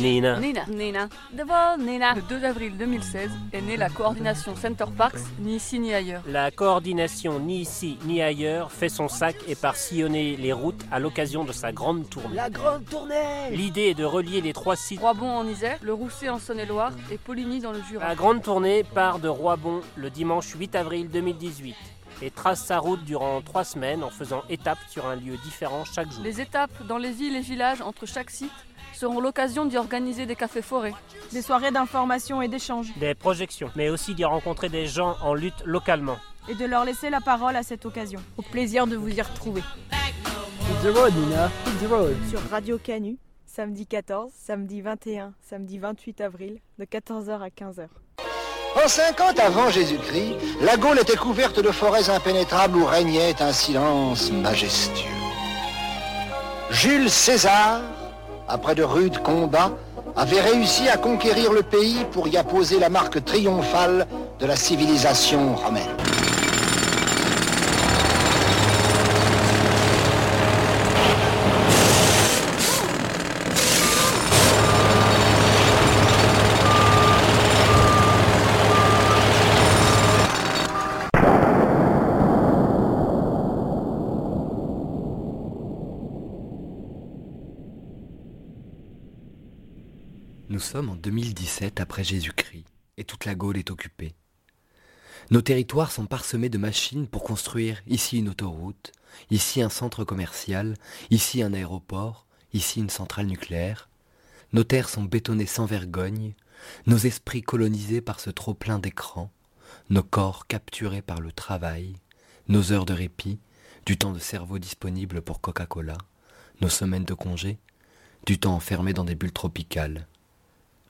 Nina. Nina. Nina. D'abord, Nina. Le 2 avril 2016 est née la coordination Center Parks, ni ici ni ailleurs. La coordination ni ici ni ailleurs fait son sac et part sillonner les routes à l'occasion de sa grande tournée. La grande tournée L'idée est de relier les trois sites. Roibon en Isère, le Rousset en Saône-et-Loire et Poligny dans le Jura. La grande tournée part de Roibon le dimanche 8 avril 2018 et trace sa route durant trois semaines en faisant étape sur un lieu différent chaque jour. Les étapes dans les villes et villages entre chaque site seront l'occasion d'y organiser des cafés forêts. Des soirées d'information et d'échange. Des projections, mais aussi d'y rencontrer des gens en lutte localement. Et de leur laisser la parole à cette occasion. Au plaisir de vous y retrouver. Hit the road, Nina. Hit the road. Sur Radio Canu, samedi 14, samedi 21, samedi 28 avril, de 14h à 15h. En 50 avant Jésus-Christ, la Gaule était couverte de forêts impénétrables où régnait un silence majestueux. Jules César, après de rudes combats, avait réussi à conquérir le pays pour y apposer la marque triomphale de la civilisation romaine. Sommes en 2017 après Jésus-Christ et toute la Gaule est occupée. Nos territoires sont parsemés de machines pour construire ici une autoroute, ici un centre commercial, ici un aéroport, ici une centrale nucléaire. Nos terres sont bétonnées sans vergogne, nos esprits colonisés par ce trop-plein d'écrans, nos corps capturés par le travail, nos heures de répit, du temps de cerveau disponible pour Coca-Cola, nos semaines de congé, du temps enfermé dans des bulles tropicales.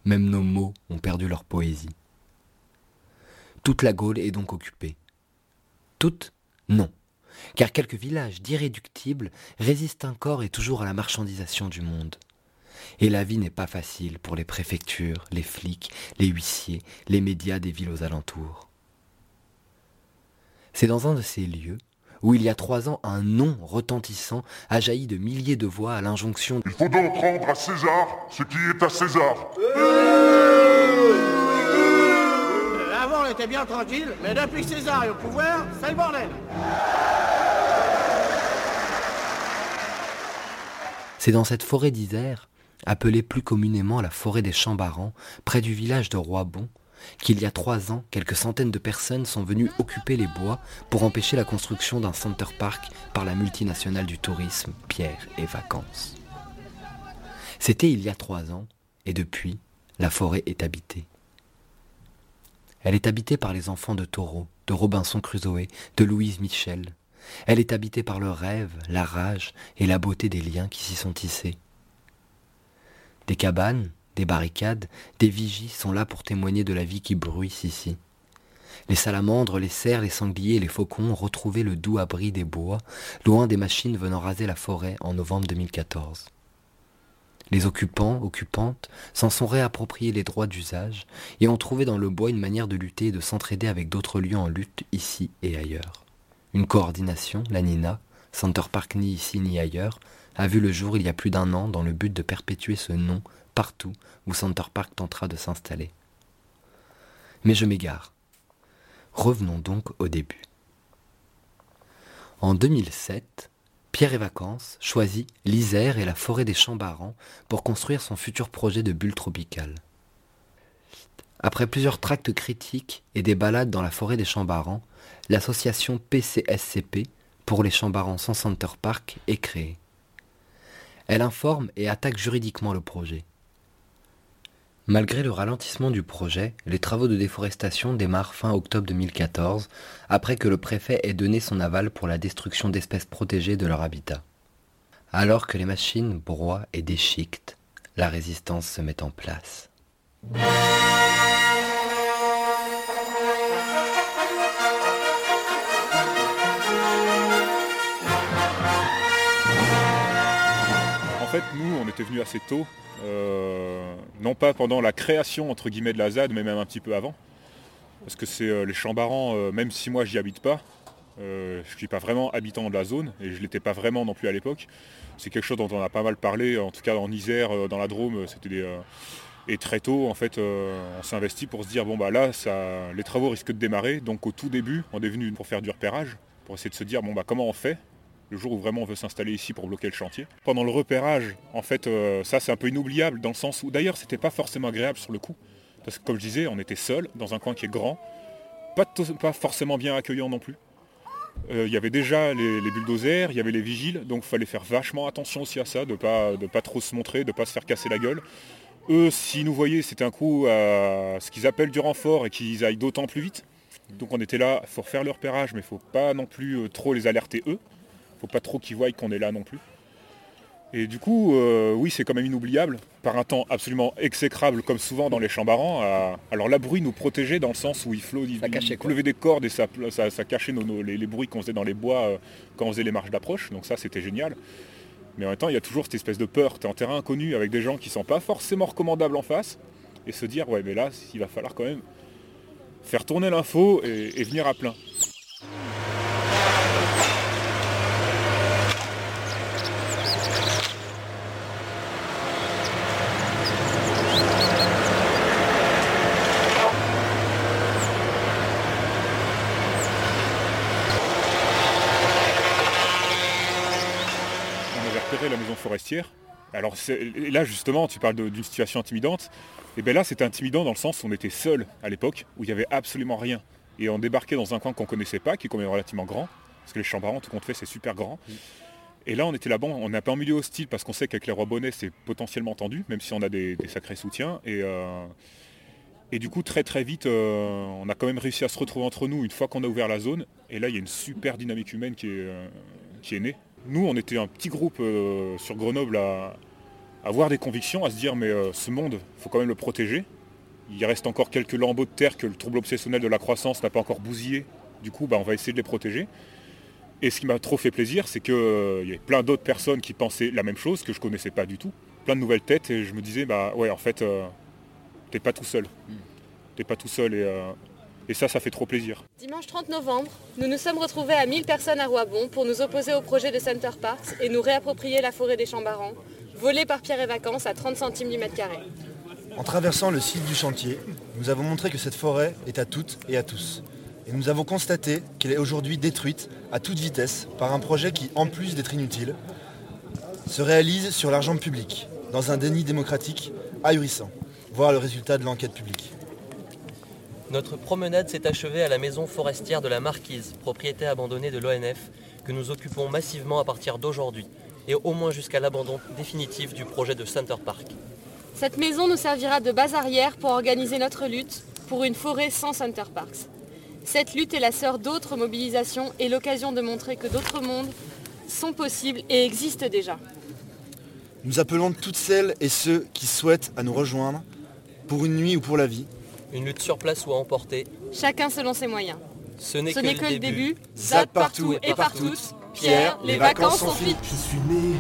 Même nos mots ont perdu leur poésie. Toute la Gaule est donc occupée. Toute Non. Car quelques villages d'irréductibles résistent encore et toujours à la marchandisation du monde. Et la vie n'est pas facile pour les préfectures, les flics, les huissiers, les médias des villes aux alentours. C'est dans un de ces lieux où il y a trois ans un nom retentissant a jailli de milliers de voix à l'injonction Il faut donc rendre à César ce qui est à César. Avant, on était bien tranquille, mais depuis que César est au pouvoir, c'est le bordel. C'est dans cette forêt d'Isère, appelée plus communément la forêt des Chambarans, près du village de Roibon, qu'il y a trois ans, quelques centaines de personnes sont venues occuper les bois pour empêcher la construction d'un center park par la multinationale du tourisme Pierre et Vacances. C'était il y a trois ans, et depuis, la forêt est habitée. Elle est habitée par les enfants de Thoreau, de Robinson Crusoe, de Louise Michel. Elle est habitée par le rêve, la rage et la beauté des liens qui s'y sont tissés. Des cabanes, des barricades, des vigies sont là pour témoigner de la vie qui bruisse ici. Les salamandres, les cerfs, les sangliers et les faucons ont retrouvé le doux abri des bois, loin des machines venant raser la forêt en novembre 2014. Les occupants, occupantes, s'en sont réappropriés les droits d'usage et ont trouvé dans le bois une manière de lutter et de s'entraider avec d'autres lieux en lutte ici et ailleurs. Une coordination, la NINA, Center Park ni ici ni ailleurs, a vu le jour il y a plus d'un an dans le but de perpétuer ce nom partout où Center Park tentera de s'installer. Mais je m'égare. Revenons donc au début. En 2007, Pierre et Vacances choisit l'Isère et la forêt des Chambarans pour construire son futur projet de bulle tropicale. Après plusieurs tracts critiques et des balades dans la forêt des Chambarans, l'association PCSCP pour les sans Center Park est créée. Elle informe et attaque juridiquement le projet. Malgré le ralentissement du projet, les travaux de déforestation démarrent fin octobre 2014, après que le préfet ait donné son aval pour la destruction d'espèces protégées de leur habitat. Alors que les machines broient et déchiquetent, la résistance se met en place. Nous, on était venus assez tôt, euh, non pas pendant la création entre guillemets de la ZAD, mais même un petit peu avant. Parce que c'est euh, les Chambarans, euh, même si moi j'y habite pas, je ne suis pas vraiment habitant de la zone et je ne l'étais pas vraiment non plus à l'époque. C'est quelque chose dont on a pas mal parlé, en tout cas en Isère, dans la Drôme, c'était et très tôt, en fait, on s'est investi pour se dire bon bah là, les travaux risquent de démarrer. Donc au tout début, on est venu pour faire du repérage, pour essayer de se dire bon bah comment on fait le jour où vraiment on veut s'installer ici pour bloquer le chantier. Pendant le repérage, en fait, ça c'est un peu inoubliable dans le sens où d'ailleurs c'était pas forcément agréable sur le coup. Parce que comme je disais, on était seul dans un coin qui est grand, pas, forcément bien accueillant non plus. Euh, il y avait déjà les, bulldozers, il y avait les vigiles, donc il fallait faire vachement attention aussi à ça, de pas, de pas trop se montrer, de ne pas se faire casser la gueule. Eux, s'ils nous voyaient, c'était un coup à ce qu'ils appellent du renfort et qu'ils aillent d'autant plus vite. Donc on était là pour faire leur repérage, mais il ne faut pas non plus euh, trop les alerter eux. Il ne faut pas trop qu'ils voient qu'on est là non plus. Et du coup, euh, oui, c'est quand même inoubliable, par un temps absolument exécrable, comme souvent dans les chambarans. Alors la bruit nous protégeait dans le sens où il, pleuvait des cordes et ça, cachait les, bruits qu'on faisait dans les bois euh, quand on faisait les marches d'approche. Donc ça, c'était génial. Mais en même temps, il y a toujours cette espèce de peur. Tu es en terrain inconnu avec des gens qui ne sont pas forcément recommandables en face. Et se dire, ouais, mais là, il va falloir quand même faire tourner l'info et venir à plein. la Alors là justement, tu parles d'une situation intimidante. Et bien là, c'était intimidant dans le sens où on était seul à l'époque, où il n'y avait absolument rien. Et on débarquait dans un coin qu'on ne connaissait pas, qui est quand même relativement grand, parce que les chambarans, tout compte fait, c'est super grand. Et là, on était là-bas, on est un peu en milieu hostile, parce qu'on sait qu'avec les rois bonnets, c'est potentiellement tendu, même si on a des, sacrés soutiens. Et, euh, et, du coup, très très vite, euh, on a quand même réussi à se retrouver entre nous une fois qu'on a ouvert la zone. Et là, il y a une super dynamique humaine qui est, euh, qui est née. Nous, on était un petit groupe euh, sur Grenoble à avoir des convictions, à se dire mais euh, ce monde, il faut quand même le protéger. Il reste encore quelques lambeaux de terre que le trouble obsessionnel de la croissance n'a pas encore bousillé. Du coup, bah, on va essayer de les protéger. Et ce qui m'a trop fait plaisir, c'est qu'il euh, y avait plein d'autres personnes qui pensaient la même chose, que je ne connaissais pas du tout. Plein de nouvelles têtes, et je me disais, bah ouais, en fait, t'es pas tout seul. Hmm. T'es pas tout seul, et et ça, ça fait trop plaisir. Dimanche 30 novembre, nous nous sommes retrouvés à 1000 personnes à Roibon pour nous opposer au projet de Center Parks et nous réapproprier la forêt des Chambarans, volée par Pierre et Vacances à 30 centimes du mètre carré. En traversant le site du chantier, nous avons montré que cette forêt est à toutes et à tous. Et nous avons constaté qu'elle est aujourd'hui détruite à toute vitesse par un projet qui, en plus d'être inutile, se réalise sur l'argent public, dans un déni démocratique ahurissant. Voir le résultat de l'enquête publique. Notre promenade s'est achevée à la maison forestière de la Marquise, propriété abandonnée de l'ONF, que nous occupons massivement à partir d'aujourd'hui, et au moins jusqu'à l'abandon définitif du projet de Center Park. Cette maison nous servira de base arrière pour organiser notre lutte pour une forêt sans Center Parks. Cette lutte est la sœur d'autres mobilisations et l'occasion de montrer que d'autres mondes sont possibles et existent déjà. Nous appelons toutes celles et ceux qui souhaitent à nous rejoindre pour une nuit ou pour la vie une lutte sur place ou à emporter. Chacun selon ses moyens. Ce n'est que, le début. Zad partout et partout. Pierre, les, vacances, sont finies. Je suis né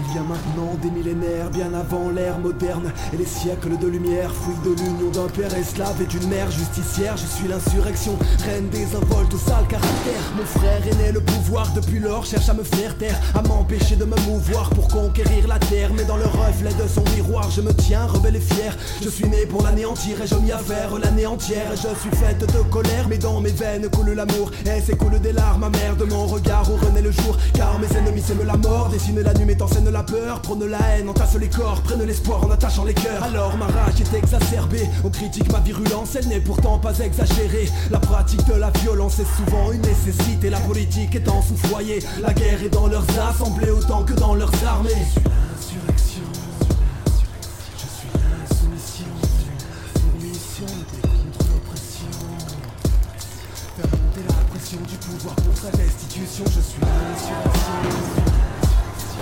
il y a maintenant des millénaires, bien avant l'ère moderne Et les siècles de lumière, fruit de l'union d'un père esclave et d'une mère justicière. Je suis l'insurrection, reine des involtes au sale caractère. Mon frère est né le pouvoir depuis lors, cherche à me faire taire À m'empêcher de me mouvoir pour conquérir la terre. Mais dans le reflet de son miroir, je me tiens rebelle et fier. Je suis né pour l'anéantir et je m'y affaire l'année entière. Je suis faite de colère, mais dans mes veines coule l'amour. Et s'écoule des larmes amères de mon regard où renaît le jour. Car mes ennemis s'aiment la mort, dessine la nuit scène la peur, prône la haine, entasse les corps, prennent l'espoir en attachant les cœurs. Alors ma rage est exacerbée, on critique ma virulence, elle n'est pourtant pas exagérée. La pratique de la violence est souvent une nécessité, la politique est en sous-foyer. La guerre est dans leurs assemblées autant que dans leurs armées. La du pouvoir pour sa destitution, je suis l'insurrection. Ma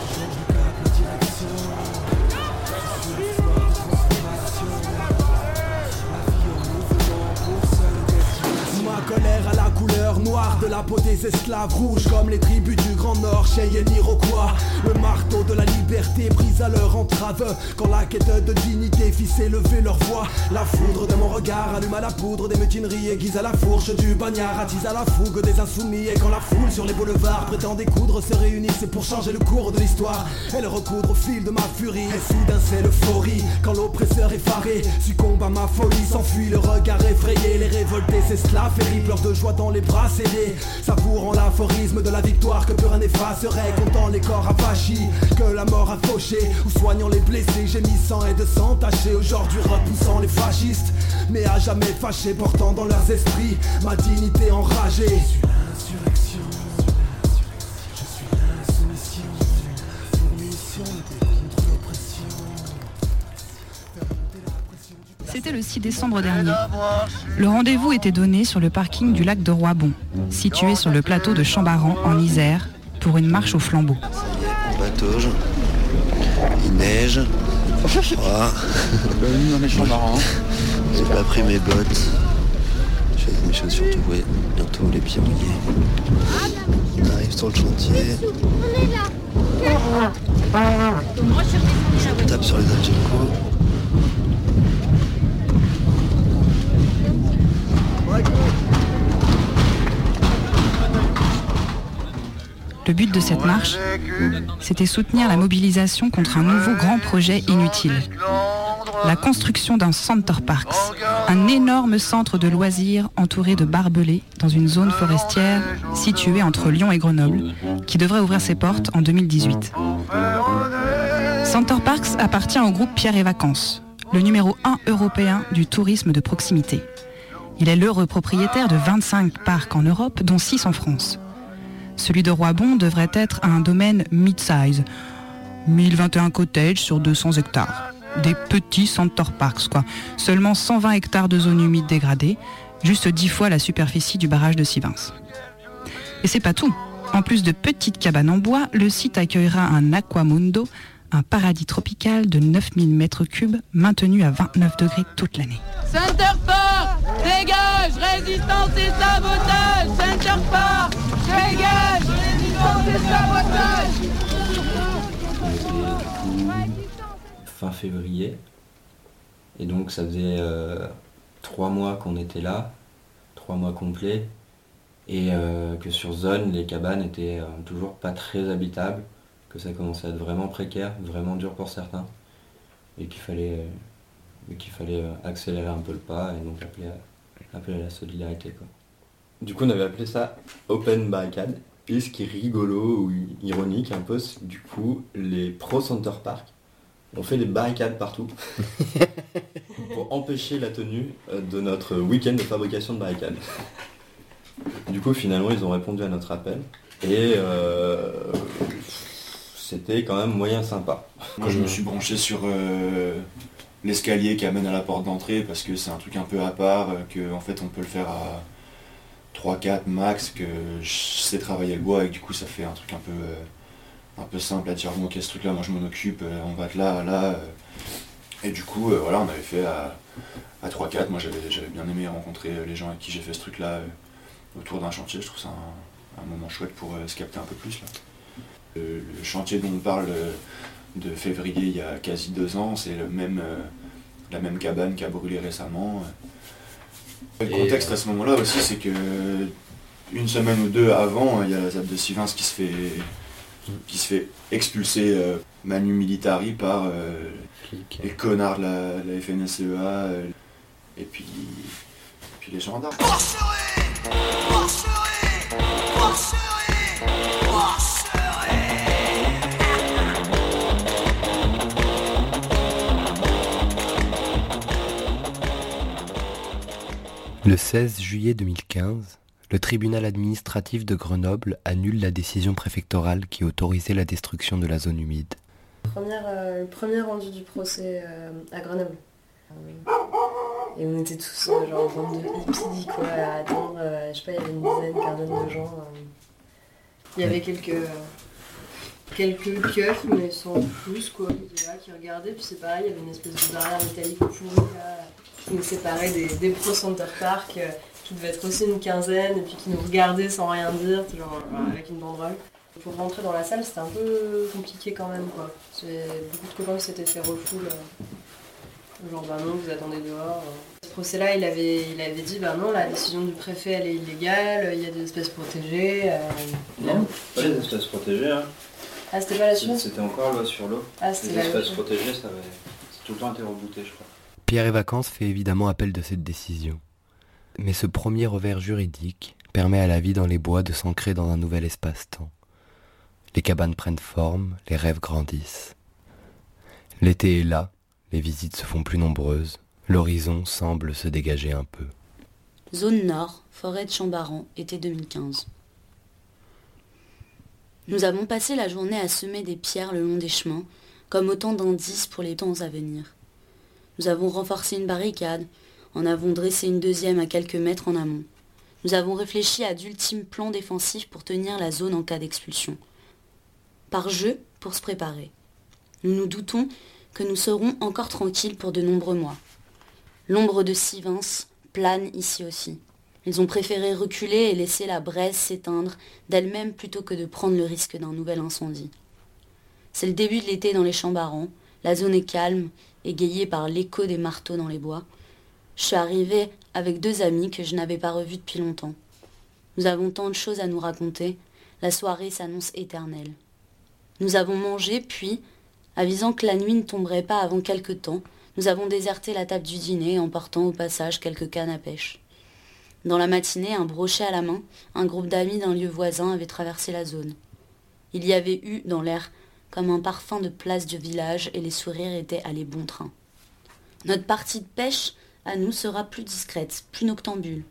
colère à la couleur noire de la peau des esclaves rouges comme les tribus du Grand Nord, Cheyenne Iroquois. Le marteau de la liberté brise à leur entrave. Quand la quête de dignité fit s'élever leur voix, la foudre de mon regard alluma la poudre des mutineries aiguise à la fourche du bagnard, attise à la fougue des insoumis. Et quand la foule sur les boulevards prétend découdre se réunit, c'est pour changer le cours de l'histoire et le recoudre au fil de ma furie. Et soudain c'est l'euphorie quand l'oppresseur effaré succombe à ma folie, s'enfuit le regard effrayé. Les révoltés s'esclavent et pleurent de joie dans les bras cédés, savourant l'aphorisme de la victoire que plus rien n'effacerait, comptant les corps affachis que la mort a fauché, ou soignant les blessés, gémissant et de sang taché. Aujourd'hui repoussant les fascistes, mais à jamais fâché, portant dans leurs esprits ma dignité enragée. Le 6 décembre dernier. Le rendez-vous était donné sur le parking du lac de Roibon, situé sur le plateau de Chambaran en Isère, pour une marche au flambeau. Patauge, il neige, froid. J'ai pas pris mes bottes. J'ai mes chaussures trouées, bientôt les pieds mouillés. On arrive sur le chantier. On tape sur les Algeco. Le but de cette marche, c'était soutenir la mobilisation contre un nouveau grand projet inutile. La construction d'un Center Parks, un énorme centre de loisirs entouré de barbelés dans une zone forestière située entre Lyon et Grenoble, qui devrait ouvrir ses portes en 2018. Center Parks appartient au groupe Pierre et Vacances, le numéro 1 européen du tourisme de proximité. Il est l'heureux propriétaire de 25 parcs en Europe, dont 6 en France. Celui de Roibon devrait être un domaine mid-size. 1021 cottages sur 200 hectares. Des petits center parks, quoi. Seulement 120 hectares de zones humides dégradées, juste 10 fois la superficie du barrage de Sivins. Et c'est pas tout. En plus de petites cabanes en bois, le site accueillera un aquamundo, un paradis tropical de 9000 mètres cubes maintenu à 29 degrés toute l'année. Center Park Dégage Résistance et sabotage Center Park Fin février. Et donc ça faisait euh, trois mois qu'on était là, trois mois complets, et euh, que sur zone, les cabanes étaient euh, toujours pas très habitables, que ça commençait à être vraiment précaire, vraiment dur pour certains, et qu'il fallait, qu'il fallait accélérer un peu le pas et donc appeler appeler à la solidarité. Quoi. Du coup on avait appelé ça Open Barricade, et ce qui est rigolo ou ironique un peu, c'est que du coup les Pro Center Park on fait des barricades partout pour empêcher la tenue euh, de notre week-end de fabrication de barricades. Du coup, finalement, ils ont répondu à notre appel et euh, c'était quand même moyen sympa. Moi, je me suis branché sur euh, l'escalier qui amène à la porte d'entrée parce que c'est un truc un peu à part, que en fait, on peut le faire à 3-4 max, que je sais travailler le bois et du coup, ça fait un truc un peu un peu simple à dire bon ok ce truc là moi je m'en occupe, euh, on va de là à là. euh. Et du coup euh, voilà on avait fait à, à 3-4, moi j'avais bien aimé rencontrer euh, les gens avec qui j'ai fait ce truc là autour d'un chantier, je trouve ça un, moment chouette pour euh, se capter un peu plus là. Le, chantier dont on parle euh, de février il y a quasi deux ans, c'est même, euh, la même cabane qui a brûlé récemment. Le contexte euh, à ce moment-là aussi, c'est que une semaine ou deux avant, il y a la ZAP de Sivins qui se fait, qui se fait expulser euh, manu militari par euh, les connards de la, FNSEA euh, et puis, puis les gendarmes. Le 16 juillet 2015, le tribunal administratif de Grenoble annule la décision préfectorale qui autorisait la destruction de la zone humide. Euh, le premier rendu du procès euh, à Grenoble. Et on était tous euh, genre bande de hippies quoi, à attendre, euh, je sais pas, il y avait une dizaine, quinzaine de gens. euh. Il y avait quelques, euh, quelques keufs, mais sans plus quoi, qui là, qui regardaient, puis c'est pareil, il y avait une espèce de barrière métallique pourrie là, qui nous séparait des, des pro Center Park, euh, qui devait être aussi une quinzaine, et puis qui nous regardaient sans rien dire, genre, voilà, avec une banderole. Pour rentrer dans la salle, c'était un peu compliqué quand même. Quoi. Beaucoup de copains s'étaient fait refoule. Genre, bah non, vous attendez dehors. Ce procès-là, il avait, il avait dit, bah non, la décision du préfet, elle est illégale, il y a des espèces protégées. Non, pas les espèces protégées. Hein. Ah, c'était pas la suite? C'était encore loi sur l'eau. Ah, les espèces suite. protégées, ça avait c'est tout le temps été rebooté, je crois. Pierre et Vacances fait évidemment appel de cette décision. Mais ce premier revers juridique permet à la vie dans les bois de s'ancrer dans un nouvel espace-temps. Les cabanes prennent forme, les rêves grandissent. L'été est là, les visites se font plus nombreuses, l'horizon semble se dégager un peu. Zone Nord, forêt de Chambaran, été 2015. Nous avons passé la journée à semer des pierres le long des chemins, comme autant d'indices pour les temps à venir. Nous avons renforcé une barricade, en avons dressé une deuxième à quelques mètres en amont. Nous avons réfléchi à d'ultimes plans défensifs pour tenir la zone en cas d'expulsion. Par jeu, pour se préparer. Nous nous doutons que nous serons encore tranquilles pour de nombreux mois. L'ombre de Sivins plane ici aussi. Ils ont préféré reculer et laisser la braise s'éteindre d'elle-même plutôt que de prendre le risque d'un nouvel incendie. C'est le début de l'été dans les Chambarans, la zone est calme, égayée par l'écho des marteaux dans les bois. Je suis arrivée avec deux amis que je n'avais pas revus depuis longtemps. Nous avons tant de choses à nous raconter, la soirée s'annonce éternelle. Nous avons mangé, puis, avisant que la nuit ne tomberait pas avant quelque temps, nous avons déserté la table du dîner, emportant au passage quelques cannes à pêche. Dans la matinée, un brochet à la main, un groupe d'amis d'un lieu voisin avait traversé la zone. Il y avait eu, dans l'air, comme un parfum de place du village et les sourires étaient allés bon train. Notre partie de pêche, à nous, sera plus discrète, plus noctambule.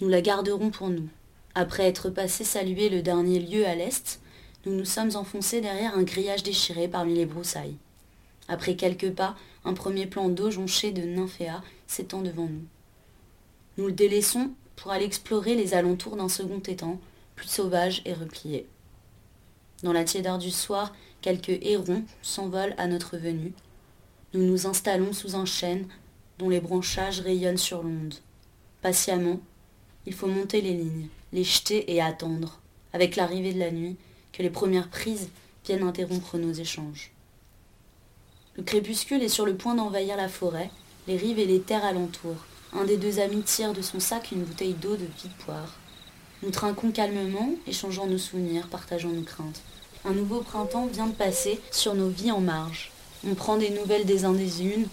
Nous la garderons pour nous. Après être passé saluer le dernier lieu à l'est, nous nous sommes enfoncés derrière un grillage déchiré parmi les broussailles. Après quelques pas, un premier plan d'eau jonché de nymphéas s'étend devant nous. Nous le délaissons pour aller explorer les alentours d'un second étang, plus sauvage et replié. Dans la tiédeur du soir, quelques hérons s'envolent à notre venue. Nous nous installons sous un chêne dont les branchages rayonnent sur l'onde. Patiemment, il faut monter les lignes, les jeter et attendre, avec l'arrivée de la nuit, que les premières prises viennent interrompre nos échanges. Le crépuscule est sur le point d'envahir la forêt, les rives et les terres alentour. Un des deux amis tire de son sac une bouteille d'eau de vide poire. Nous trinquons calmement, échangeant nos souvenirs, partageant nos craintes. Un nouveau printemps vient de passer sur nos vies en marge. On prend des nouvelles des uns des unes,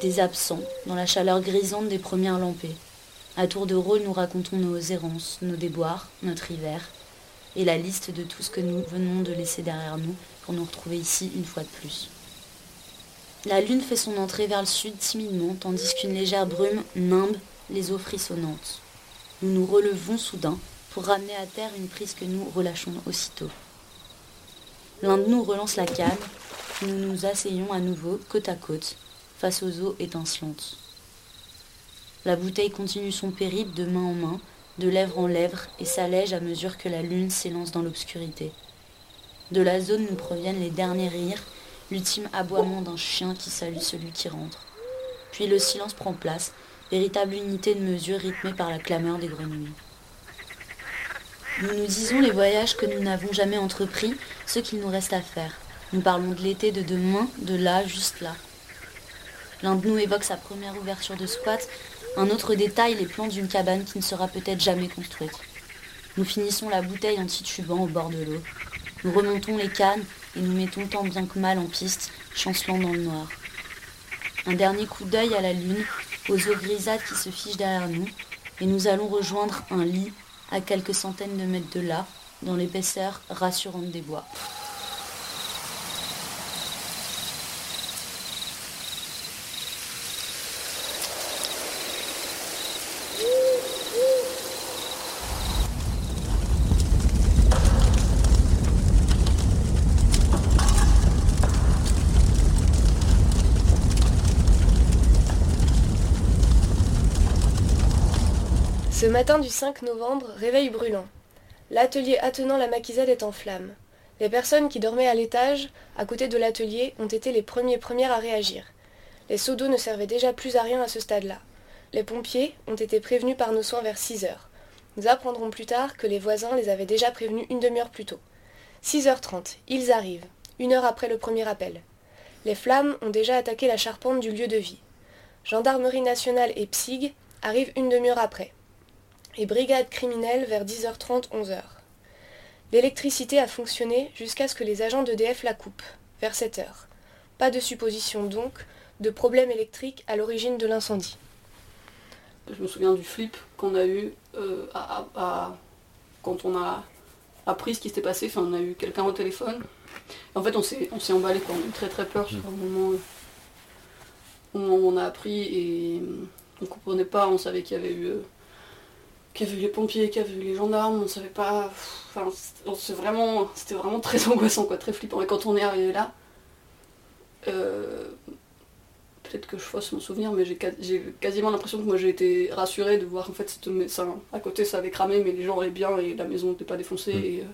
des absents, dans la chaleur grisante des premières lampées. À tour de rôle, nous racontons nos errances, nos déboires, notre hiver, et la liste de tout ce que nous venons de laisser derrière nous pour nous retrouver ici une fois de plus. La lune fait son entrée vers le sud timidement, tandis qu'une légère brume nimbe les eaux frissonnantes. Nous nous relevons soudain pour ramener à terre une prise que nous relâchons aussitôt. L'un de nous relance la canne, nous nous asseyons à nouveau côte à côte, face aux eaux étincelantes. La bouteille continue son périple de main en main, de lèvre en lèvre, et s'allège à mesure que la lune s'élance dans l'obscurité. De la zone nous proviennent les derniers rires, l'ultime aboiement d'un chien qui salue celui qui rentre. Puis le silence prend place, véritable unité de mesure rythmée par la clameur des grenouilles. Nous nous disons les voyages que nous n'avons jamais entrepris, ce qu'il nous reste à faire. Nous parlons de l'été de demain, de là, juste là. L'un de nous évoque sa première ouverture de squat, un autre détail les plans d'une cabane qui ne sera peut-être jamais construite. Nous finissons la bouteille en titubant au bord de l'eau. Nous remontons les cannes et nous mettons tant bien que mal en piste, chancelant dans le noir. Un dernier coup d'œil à la lune, aux eaux grisâtres qui se fichent derrière nous, et nous allons rejoindre un lit à quelques centaines de mètres de là, dans l'épaisseur rassurante des bois. Matin du 5 novembre, réveil brûlant. L'atelier attenant la maquisette est en flammes. Les personnes qui dormaient à l'étage, à côté de l'atelier, ont été les premiers premières à réagir. Les seaux d'eau ne servaient déjà plus à rien à ce stade-là. Les pompiers ont été prévenus par nos soins vers 6 heures. Nous apprendrons plus tard que les voisins les avaient déjà prévenus une demi-heure plus tôt. 6h30, ils arrivent, une heure après le premier appel. Les flammes ont déjà attaqué la charpente du lieu de vie. Gendarmerie nationale et PSIG arrivent une demi-heure après. Et brigade criminelle vers 10h30, 11h. L'électricité a fonctionné jusqu'à ce que les agents d'EDF la coupent, vers 7h. Pas de supposition donc de problème électrique à l'origine de l'incendie. Je me souviens du flip qu'on a eu euh, quand on a appris ce qui s'était passé. Enfin, on a eu quelqu'un au téléphone. En fait, on s'est, on s'est emballé. On a eu très très peur sur moment euh, moment où on a appris et euh, on comprenait pas. On savait qu'il y avait eu, euh, avait eu les pompiers, qu'il y avait eu les gendarmes. On savait pas. Enfin, s'est vraiment, c'était vraiment très angoissant, quoi, très flippant. Et quand on est arrivé là, euh, peut-être que je fausse mon souvenir, mais j'ai, quas- j'ai quasiment l'impression que moi j'ai été rassurée de voir en fait ça, à côté ça avait cramé, mais les gens allaient bien et la maison n'était pas défoncée. Mm. Et, euh,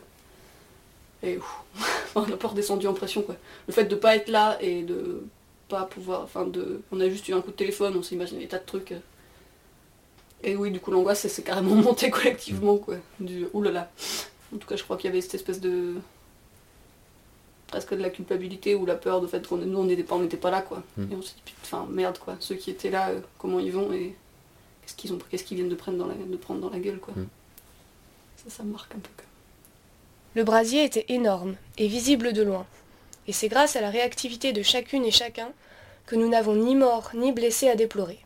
et ouf, on a pas redescendu en pression quoi. Le fait de pas être là et de pas pouvoir, enfin de, on a juste eu un coup de téléphone, on s'est imaginé des tas de trucs. Et oui, du coup l'angoisse s'est carrément montée collectivement quoi. Du oulala. En tout cas, je crois qu'il y avait cette espèce de presque de la culpabilité ou la peur de fait qu'on nous on n'était pas on n'était pas là quoi Mm. et on s'est dit putain, enfin merde quoi ceux qui étaient là euh, comment ils vont et qu'est-ce qu'ils ont qu'est-ce qu'ils viennent de prendre dans la de prendre dans la gueule quoi Mm. ça ça me marque un peu quoi. Le brasier était énorme et visible de loin. Et c'est grâce à la réactivité de chacune et chacun que nous n'avons ni mort ni blessés à déplorer.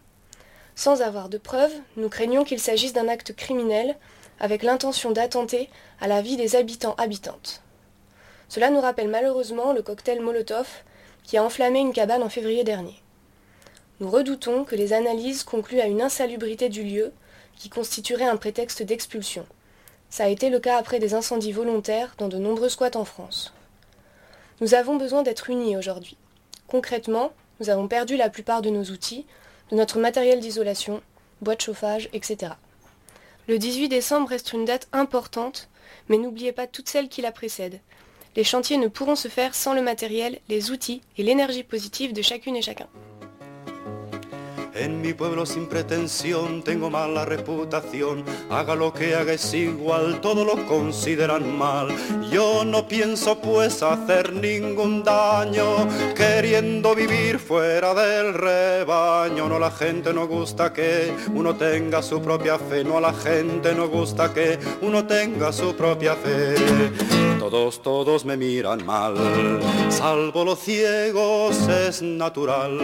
Sans avoir de preuves, nous craignons qu'il s'agisse d'un acte criminel avec l'intention d'attenter à la vie des habitants-habitantes. Cela nous rappelle malheureusement le cocktail Molotov qui a enflammé une cabane en février dernier. Nous redoutons que les analyses concluent à une insalubrité du lieu qui constituerait un prétexte d'expulsion. Ça a été le cas après des incendies volontaires dans de nombreux squats en France. Nous avons besoin d'être unis aujourd'hui. Concrètement, nous avons perdu la plupart de nos outils, de notre matériel d'isolation, boîte chauffage, etc. Le 18 décembre reste une date importante, mais n'oubliez pas toutes celles qui la précèdent. Les chantiers ne pourront se faire sans le matériel, les outils et l'énergie positive de chacune et chacun. En mi pueblo sin pretensión tengo mala reputación. Haga lo que haga es igual, todo lo consideran mal. Yo no pienso pues hacer ningún daño, queriendo vivir fuera del rebaño. No la gente no gusta que uno tenga su propia fe, no a la gente no gusta que uno tenga su propia fe. Todos, todos me miran mal, salvo los ciegos es natural.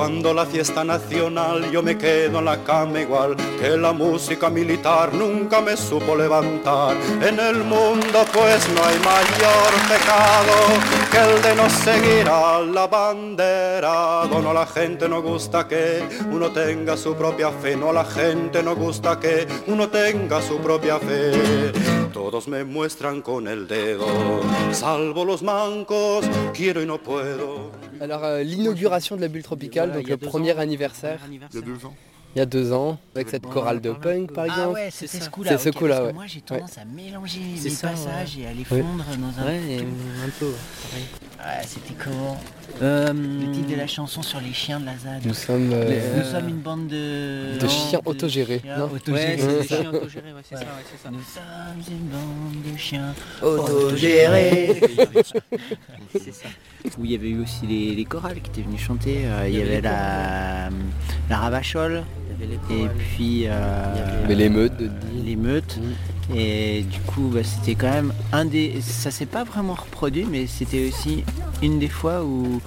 Cuando la fiesta nacional yo me quedo en la cama igual que la música militar nunca me supo levantar. En el mundo pues no hay mayor pecado que el de no seguir a la bandera. No la gente no gusta que uno tenga su propia fe, no la gente no gusta que uno tenga su propia fe. Todos me muestran con el dedo, salvo los mancos, quiero y no puedo. Alors euh, l'inauguration de la bulle tropicale, Voilà, donc le premier ans. anniversaire. Il y a deux ans. Il y a deux ans, avec cette chorale de punk par Ah exemple. ouais, c'était ce coup-là. C'est ce coup-là, parce que ouais. Moi, j'ai Ouais. tendance à mélanger C'est les ça, passages ouais. et à les Ouais. fondre dans un. Ouais, un peu. Ouais, c'était comment? Le titre de la chanson sur les chiens de la ZAD. Nous sommes, euh, Les- Nous sommes une bande de. de chiens autogérés, chiens non autogérés. Ouais, c'est des ça. chiens autogérés, ouais, c'est ça, ouais, c'est ça. Nous sommes une bande de chiens Autogérés. c'est ça. Où il y avait eu aussi les, les chorales qui étaient venus chanter. euh, il y, avait, la, la Ravachole. Et puis. euh, Mais l'émeute de L'émeute. Et du coup, bah, c'était quand même un des. Ça s'est pas vraiment reproduit, mais c'était aussi une des fois où.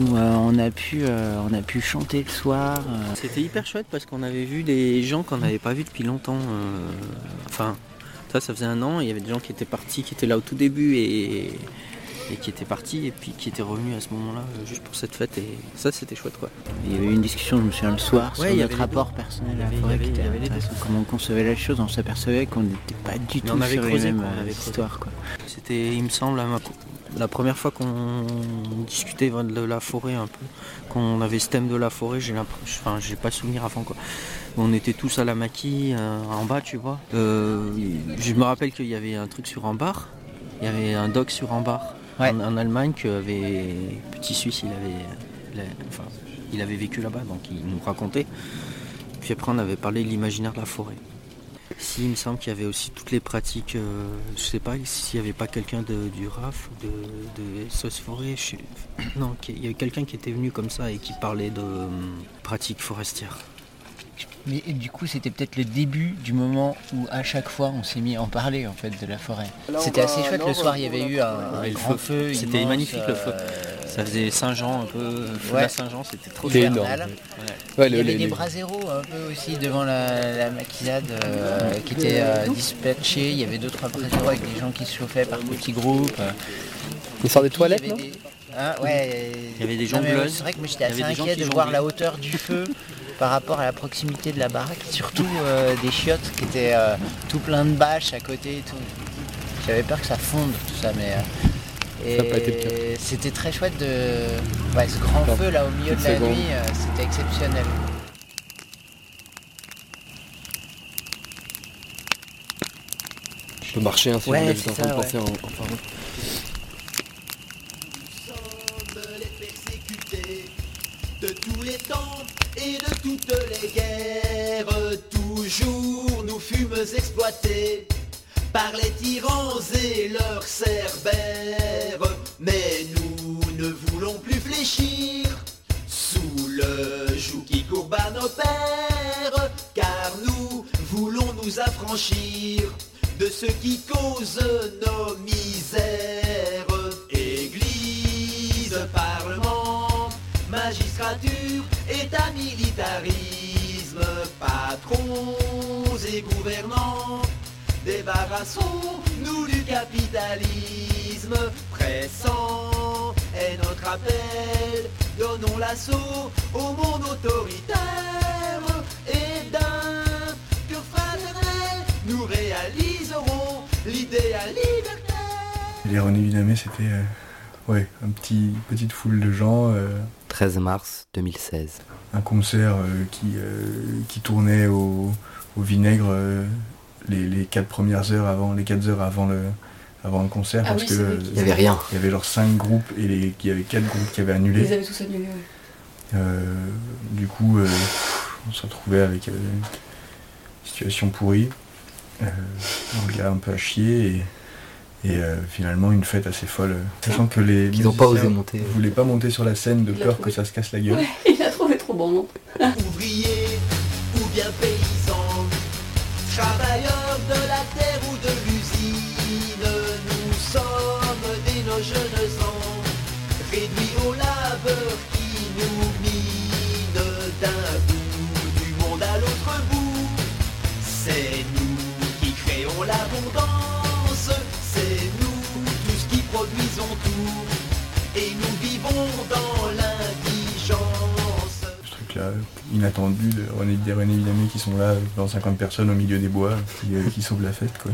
Où euh, on, a pu, euh, on a pu chanter le soir. euh. C'était hyper chouette parce qu'on avait vu des gens qu'on n'avait pas vus depuis longtemps. Enfin, ça, ça faisait un an. Il y avait des gens qui étaient partis, qui étaient là au tout début et, et qui étaient partis et puis qui étaient revenus à ce moment-là juste pour cette fête. Et ça, c'était chouette quoi. Il y avait eu une discussion, je me souviens, le soir, Ouais, sur il y notre rapport deux. personnel à la forêt, qui était. Comment on concevait la chose, on s'apercevait qu'on n'était pas du tout on avait sur creusé, les mêmes quoi, on avait creusé. histoires. Quoi. C'était, il me semble, la, la première fois qu'on discutait de la forêt un peu, qu'on avait ce thème de la forêt, j'ai enfin, j'ai pas souvenir avant quoi. On était tous à la maquille, euh, en bas, tu vois. Euh, je me rappelle qu'il y avait un truc sur un bar, il y avait un doc sur un bar en, en Allemagne que avait petit Suisse, il avait, il a- enfin, il avait vécu là-bas, donc il nous racontait. Puis après on avait parlé de l'imaginaire de la forêt. Si, il me semble qu'il y avait aussi toutes les pratiques, euh, je sais pas s'il n'y avait pas quelqu'un du RAF, de, de SOS Forêt, non, qu'il y a quelqu'un qui était venu comme ça et qui parlait de euh, pratiques forestières. Mais du coup, c'était peut-être le début du moment où à chaque fois on s'est mis à en parler en fait de la forêt. C'était assez chouette le soir, il y avait eu un, Ouais, grand feu, feu. c'était magnifique le feu. euh, Ça faisait Saint-Jean un peu, feu Ouais. à Saint-Jean, c'était trop énorme. Ouais. il y avait des braseros un peu aussi devant la, la maquisade euh, qui étaient euh, dispatchés. Il y avait deux trois braseros avec des gens qui se chauffaient par petits groupes. Il sort des Puis, toilettes, il y avait non? des- Ah, ouais. Il y avait des jongleuses. C'est vrai que moi j'étais assez des gens inquiet qui de voir la hauteur du feu par rapport à la proximité de la baraque, surtout euh, des chiottes qui étaient euh, tout plein de bâches à côté et tout. J'avais peur que ça fonde tout ça, mais. euh, c'était très chouette de. Ouais, ce grand feu là au milieu de la nuit, euh, c'était exceptionnel. Je peux marcher hein, si Ouais, vous en train de ça, penser ouais. en, en parlant. de tous les temps et de toutes les guerres. Toujours nous fûmes exploités par les tyrans et leurs cerbères. Mais nous ne voulons plus fléchir sous le joug qui courba nos pères, car nous voulons nous affranchir de ce qui cause nos misères. Église, parlement, magistrature, état militarisme, patrons et gouvernants, débarrassons-nous du capitalisme pressant. Est notre appel, donnons l'assaut au monde autoritaire. Et d'un cœur fraternel, nous réaliserons l'idéal libertaire. René Villamé, c'était euh, ouais, un petit, petite foule de gens. euh, 13 mars 2016. un concert euh, qui, euh, qui tournait au, au vinaigre euh, les, les quatre premières heures avant, les quatre heures avant le, avant le concert. Ah parce oui, que euh, Il y avait rien. Il y avait genre cinq groupes et les- il y avait quatre groupes qui avaient annulé. Ils avaient tous annulé, ouais. Euh, du coup, euh, on se retrouvait avec euh, une situation pourrie, euh, un gars un peu à chier et, et, euh, finalement une fête assez folle. Sachant que les Qu'ils ont pas osé monter. voulaient pas monter sur la scène de Il peur que ça se casse la gueule. Ouais, il a trouvé trop bon, non ouvriers ou bien paysans, travailleurs de la terre ou de l'usine, nous sommes des nos jeunes ans, réduits au labeur qui nous mine d'un bout du monde à l'autre bout. C'est nous qui créons l'abondance, et nous vivons dans l'indigence. ce truc-là inattendu de René, des René Villamé qui sont là dans 50 personnes au milieu des bois qui, euh, qui sauvent la fête quoi.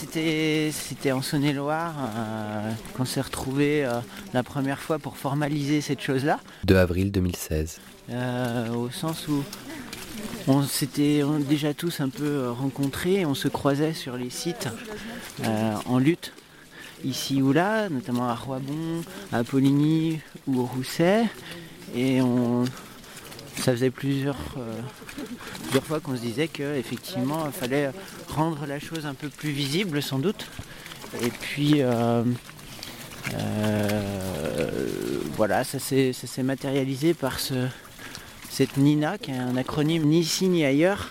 C'était c'était en Saône-et-Loire euh, qu'on s'est retrouvé la première fois pour formaliser cette chose-là. 2 avril 2016. Euh, au sens où on s'était déjà tous un peu euh, rencontrés, on se croisait sur les sites euh, en lutte, ici ou là, notamment à Roibon, à Poligny ou au Rousset, et on, ça faisait plusieurs, euh, plusieurs fois qu'on se disait qu'effectivement il fallait rendre la chose un peu plus visible sans doute, et puis euh, euh, voilà, ça s'est matérialisé par ce, cette NINA, qui est un acronyme ni ici ni ailleurs.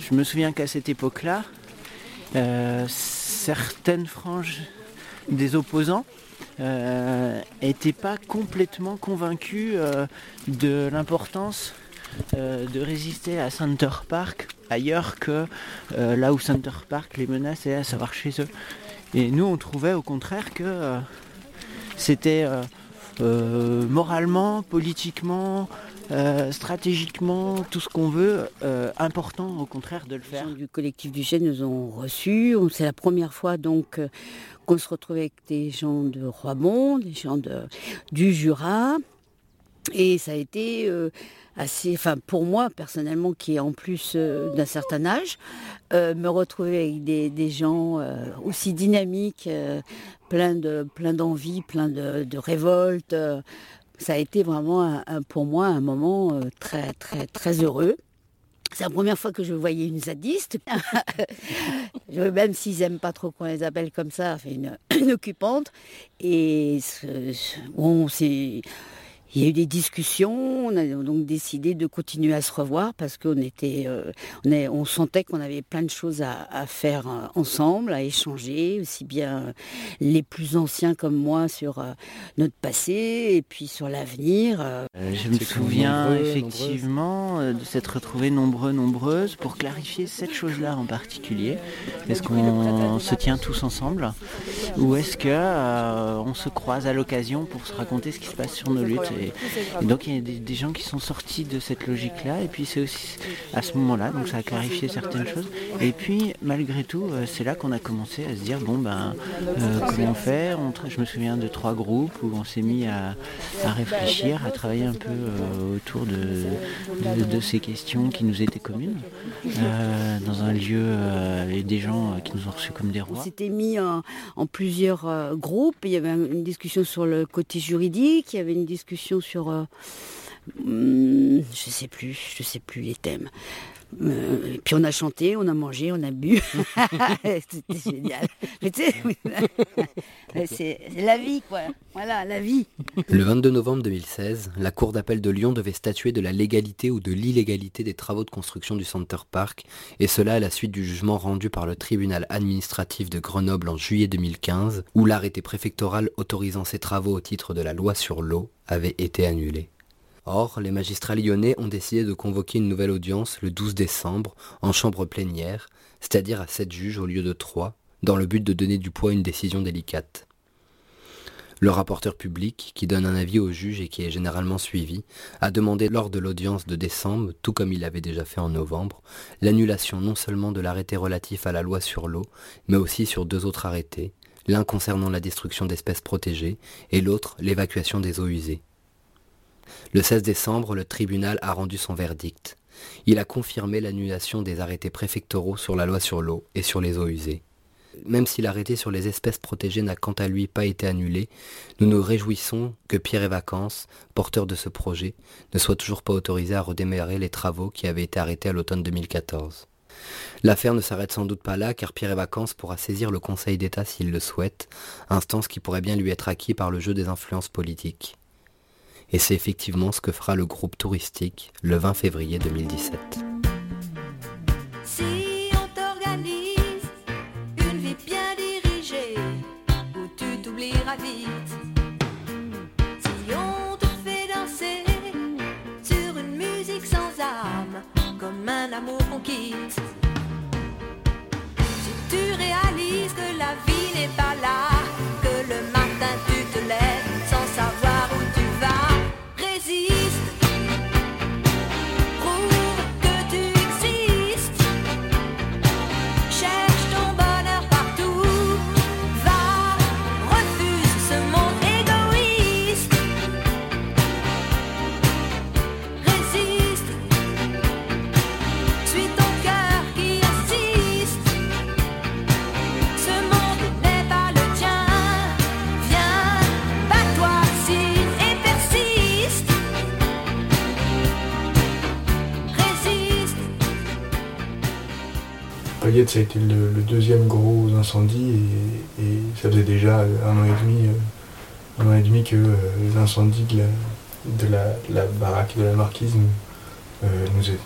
Je me souviens qu'à cette époque-là, certaines franges des opposants n'étaient pas complètement convaincus euh, de l'importance euh, de résister à Center Park ailleurs que euh, là où Center Park les menaçait, à savoir chez eux. Et nous, on trouvait au contraire que euh, c'était euh, euh, moralement, politiquement, euh, stratégiquement, tout ce qu'on veut, euh, important au contraire de le faire. Les gens du collectif du Gène nous ont reçus. C'est la première fois donc euh, qu'on se retrouvait avec des gens de Roibon, des gens de, du Jura. Et ça a été euh, assez, enfin pour moi personnellement, qui est en plus euh, d'un certain âge, euh, me retrouver avec des, des gens aussi dynamiques, plein de plein d'envie, plein de, de révolte. Ça a été vraiment un- pour moi un moment euh, très très très heureux. C'est la première fois que je voyais une zadiste. Même s'ils n'aiment pas trop qu'on les appelle comme ça, une, une occupante. Et bon, c'est. Il y a eu des discussions, on a donc décidé de continuer à se revoir parce qu'on était, euh, on, est- on sentait qu'on avait plein de choses à, à faire euh, ensemble, à échanger, aussi bien euh, les plus anciens comme moi sur euh, notre passé et puis sur l'avenir. euh. Je me souviens effectivement de s'être retrouvés nombreux, nombreuses pour clarifier cette chose-là en particulier. Est-ce qu'on se tient tous ensemble ou est-ce que euh, on se croise à l'occasion pour se raconter ce qui se passe sur nos luttes et, et donc il y a des, des gens qui sont sortis de cette logique-là et puis c'est aussi à ce moment-là donc ça a clarifié certaines choses et puis malgré tout euh, c'est là qu'on a commencé à se dire bon ben euh, comment faire On Je me souviens de trois groupes où on s'est mis à, à réfléchir, à travailler un peu euh, autour de, de, de ces questions qui nous étaient communes, euh, dans un lieu euh, avec des gens euh, qui nous ont reçus comme des On rois. s'était mis en, en plusieurs euh, groupes. Il y avait un- une discussion sur le côté juridique, il y avait une discussion sur, euh, hum, je sais plus, je sais plus les thèmes. Euh, et puis on a chanté, on a mangé, on a bu. C'était génial. Mais tu sais, c'est c'est la vie, quoi. Voilà, la vie. Le 22 novembre 2016, la Cour d'appel de Lyon devait statuer de la légalité ou de l'illégalité des travaux de construction du Center Park, et cela à la suite du jugement rendu par le tribunal administratif de Grenoble en juillet 2015, où l'arrêté préfectoral autorisant ces travaux au titre de la loi sur l'eau avait été annulé. Or, les magistrats lyonnais ont décidé de convoquer une nouvelle audience le 12 décembre en chambre plénière, c'est-à-dire à 7 juges au lieu de 3, dans le but de donner du poids à une décision délicate. Le rapporteur public, qui donne un avis au juge et qui est généralement suivi, a demandé lors de l'audience de décembre, tout comme il l'avait déjà fait en novembre, l'annulation non seulement de l'arrêté relatif à la loi sur l'eau, mais aussi sur deux autres arrêtés, l'un concernant la destruction d'espèces protégées et l'autre l'évacuation des eaux usées. Le 16 décembre, le tribunal a rendu son verdict. Il a confirmé l'annulation des arrêtés préfectoraux sur la loi sur l'eau et sur les eaux usées. Même si l'arrêté sur les espèces protégées n'a quant à lui pas été annulé, nous nous réjouissons que Pierre et Vacances, porteur de ce projet, ne soit toujours pas autorisé à redémarrer les travaux qui avaient été arrêtés à l'automne 2014. L'affaire ne s'arrête sans doute pas là car Pierre et Vacances pourra saisir le Conseil d'État s'il le souhaite, instance qui pourrait bien lui être acquis par le jeu des influences politiques. Et c'est effectivement ce que fera le groupe touristique le 20 février 2017. Si on t'organise une vie bien dirigée, où tu t'oublieras vite. Si on te fait danser sur une musique sans âme, comme un amour qu'on quitte. Si tu réalises que la vie n'est pas là, que le matin tu Ça a été le, deuxième gros incendie et, ça faisait déjà un an et demi, euh, un an et demi que euh, l'incendie de la, de la, baraque de la marquise nous, euh, nous, est-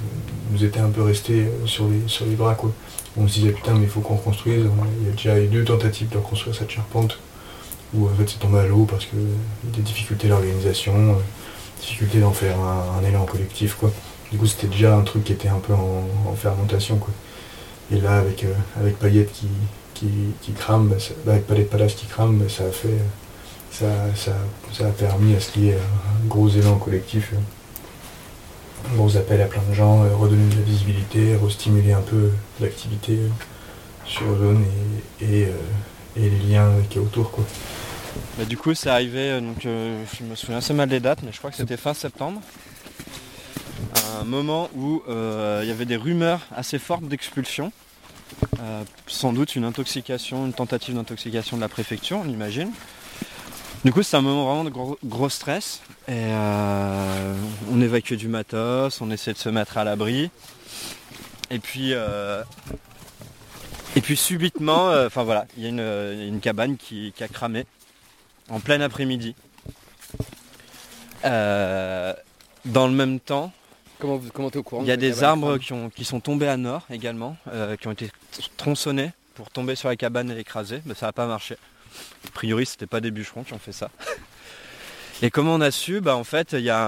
nous était un peu resté sur les, sur les bras. Quoi. On se disait putain mais il faut qu'on reconstruise. Il y a déjà eu deux tentatives de reconstruire cette charpente où en fait c'est tombé à l'eau parce que des difficultés d'organisation, euh, difficultés d'en faire un, un élan collectif. Quoi. Du coup c'était déjà un truc qui était un peu en, en fermentation. Quoi. Et là, avec, euh, avec Payette qui, qui, qui crame, bah, ça- bah, avec Palace qui crame, bah, ça a fait. ça, ça, ça a permis à ce qu'il y ait un gros élan collectif. euh. gros appel à plein de gens, euh, redonner de la visibilité, restimuler un peu l'activité sur zone et, et, les liens qui est autour. Quoi. Du coup, c'est arrivé, euh, donc, je me souviens assez mal des dates, mais je crois que c'était fin septembre. Un moment où euh, il y avait des rumeurs assez fortes d'expulsion. Euh, sans doute une intoxication, une tentative d'intoxication de la préfecture, on imagine. Du coup, c'est un moment vraiment de gros, stress. Euh, on évacue du matos, on essaie de se mettre à l'abri. Et puis, et puis subitement, enfin voilà, il y a une, cabane qui, qui a cramé en plein après-midi. Dans le même temps, Comment vous comment t'es au courant il y a des arbres qui, ont- qui sont tombés à nord également, euh, qui ont été tronçonnés pour tomber sur la cabane et l'écraser, mais ça n'a pas marché. A priori, c'était pas des bûcherons qui ont fait ça. Et comment on a su? Bah en fait, il y, a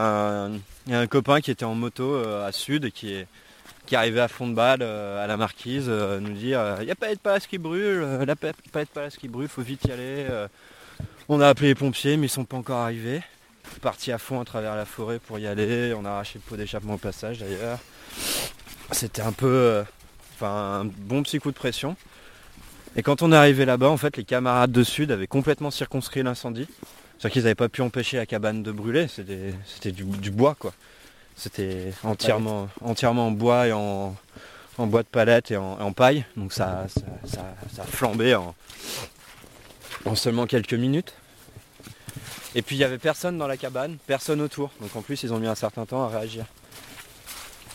un- il y a un copain qui était en moto euh, à Sud et qui est qui est arrivé à fond de balle euh, à la marquise, nous dire il n'y a pas de palace qui brûle, la pa- pas de palace qui brûle, faut vite y aller. On a appelé les pompiers, mais ils sont pas encore arrivés. Parti à fond à travers la forêt pour y aller, on a arraché le pot d'échappement au passage d'ailleurs. C'était un peu euh, enfin, un bon petit coup de pression. Et quand on est arrivé là-bas, en fait, les camarades de Sud avaient complètement circonscrit l'incendie. C'est-à-dire qu'ils n'avaient pas pu empêcher la cabane de brûler, c'était du, bois quoi. C'était entièrement, entièrement en bois et en, bois de palette et en, paille. Donc ça, a flambé en seulement quelques minutes. Et puis il n'y avait personne dans la cabane, personne autour. Donc en plus ils ont mis un certain temps à réagir.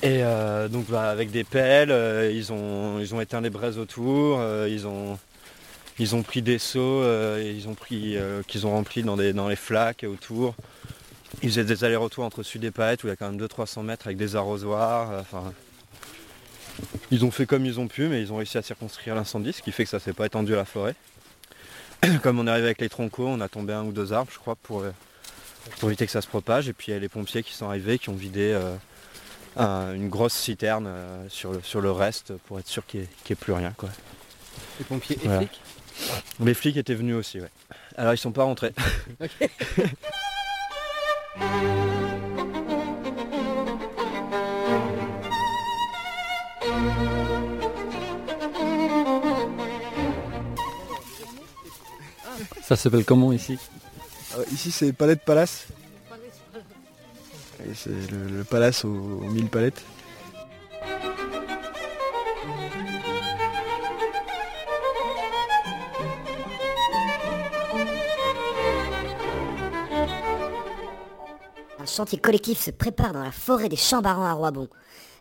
Et euh, donc bah, avec des pelles, euh, ils, ont, ils ont éteint les braises autour, euh, ils, ont, ils ont pris des seaux, ont pris, qu'ils ont remplis dans, des, dans les flaques autour. Ils faisaient des allers-retours entre Sud et Paette où il y a quand même 200-300 mètres avec des arrosoirs. ils ont fait comme ils ont pu, mais ils ont réussi à circonscrire l'incendie, ce qui fait que ça s'est pas étendu à la forêt. comme on est arrivé avec les troncos, on a tombé un ou deux arbres, je crois, pour, euh, pour éviter que ça se propage. Et puis il y a les pompiers qui sont arrivés, qui ont vidé euh, un- une grosse citerne euh, sur, le, sur le reste pour être sûr qu'il n'y ait, plus rien. Quoi. Les pompiers et Voilà. flics? Les flics étaient venus aussi, ouais. Alors ils sont pas rentrés. Ça s'appelle comment ici Euh, Ici c'est Palette Palace. Et c'est le, le palace aux, aux mille palettes. Un chantier collectif se prépare dans la forêt des Chambarans à Roibon.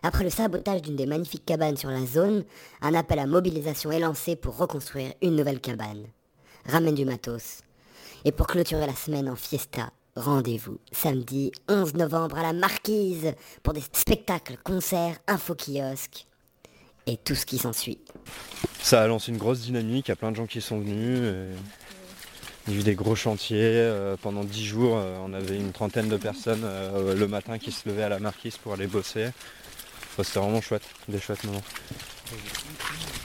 Après le sabotage d'une des magnifiques cabanes sur la zone, un appel à mobilisation est lancé pour reconstruire une nouvelle cabane. Ramène du matos. Et pour clôturer la semaine en fiesta, rendez-vous samedi 11 novembre à la Marquise pour des spectacles, concerts, info-kiosques et tout ce qui s'ensuit. Ça a lancé une grosse dynamique, il y a plein de gens qui sont venus. et Il y a eu des gros chantiers. euh, pendant dix jours, euh, on avait une trentaine de personnes euh, le matin qui se levaient à la marquise pour aller bosser. Enfin, C'était vraiment chouette, des chouettes moments.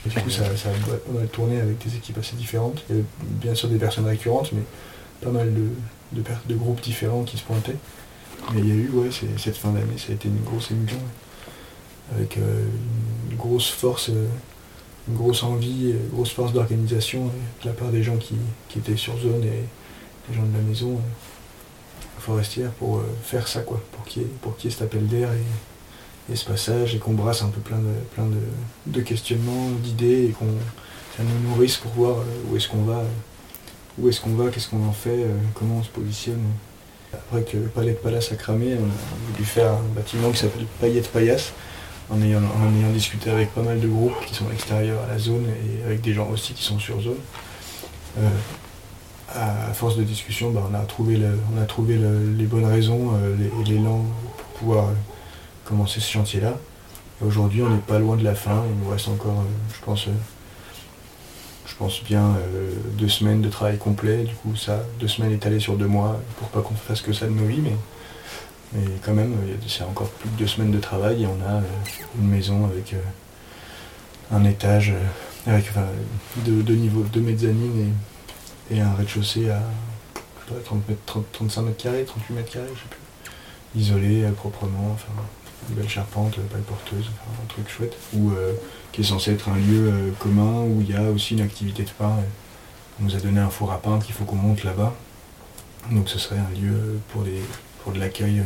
Et du coup, ça, ça a tourné avec des équipes assez différentes. Il y avait bien sûr des personnes récurrentes, mais pas mal de, groupes différents qui se pointaient. Mais il y a eu, ouais, cette fin d'année, ça a été une grosse émission. Avec euh, une grosse force, euh, une grosse envie, euh, grosse force d'organisation de la part des gens qui, étaient sur zone et des gens de la maison forestière pour faire ça, quoi. Pour qu'il y, ait- cet appel d'air et passage et qu'on brasse un peu plein de, plein de, de questionnements, d'idées et qu'on ça nous nourrisse pour voir euh, où est-ce qu'on va, où est-ce qu'on va, qu'est-ce qu'on en fait, euh, comment on se positionne. Après que le palais de Palace a cramé, on a voulu faire un bâtiment qui s'appelle Paillette Paillasse, en ayant, en ayant discuté avec pas mal de groupes qui sont extérieurs à la zone et avec des gens aussi qui sont sur zone. Euh, à, force de discussion, bah, on a trouvé, on a trouvé le- les bonnes raisons euh, et l'élan pour pouvoir commencer ce chantier-là. Et aujourd'hui, on n'est pas loin de la fin. Il nous reste encore, euh, je pense, euh, je pense bien euh, deux semaines de travail complet. Du coup, ça, deux semaines étalées sur deux mois pour pas qu'on fasse que ça de nos vies, mais, mais quand même, c'est encore plus de deux semaines de travail et on a une maison avec un étage, avec deux, niveaux, deux mezzanines et, et un rez-de-chaussée à je sais pas, 30 mètres, 30 35 mètres carrés, 38 mètres carrés, je sais plus. Isolé proprement, une belle charpente, euh, paille porteuse, enfin, un truc chouette, ou euh, qui est censé être un lieu euh, commun où il y a aussi une activité de pain. On nous a donné un four à pain qu'il faut qu'on monte là-bas. Donc ce serait un lieu pour, des, pour de l'accueil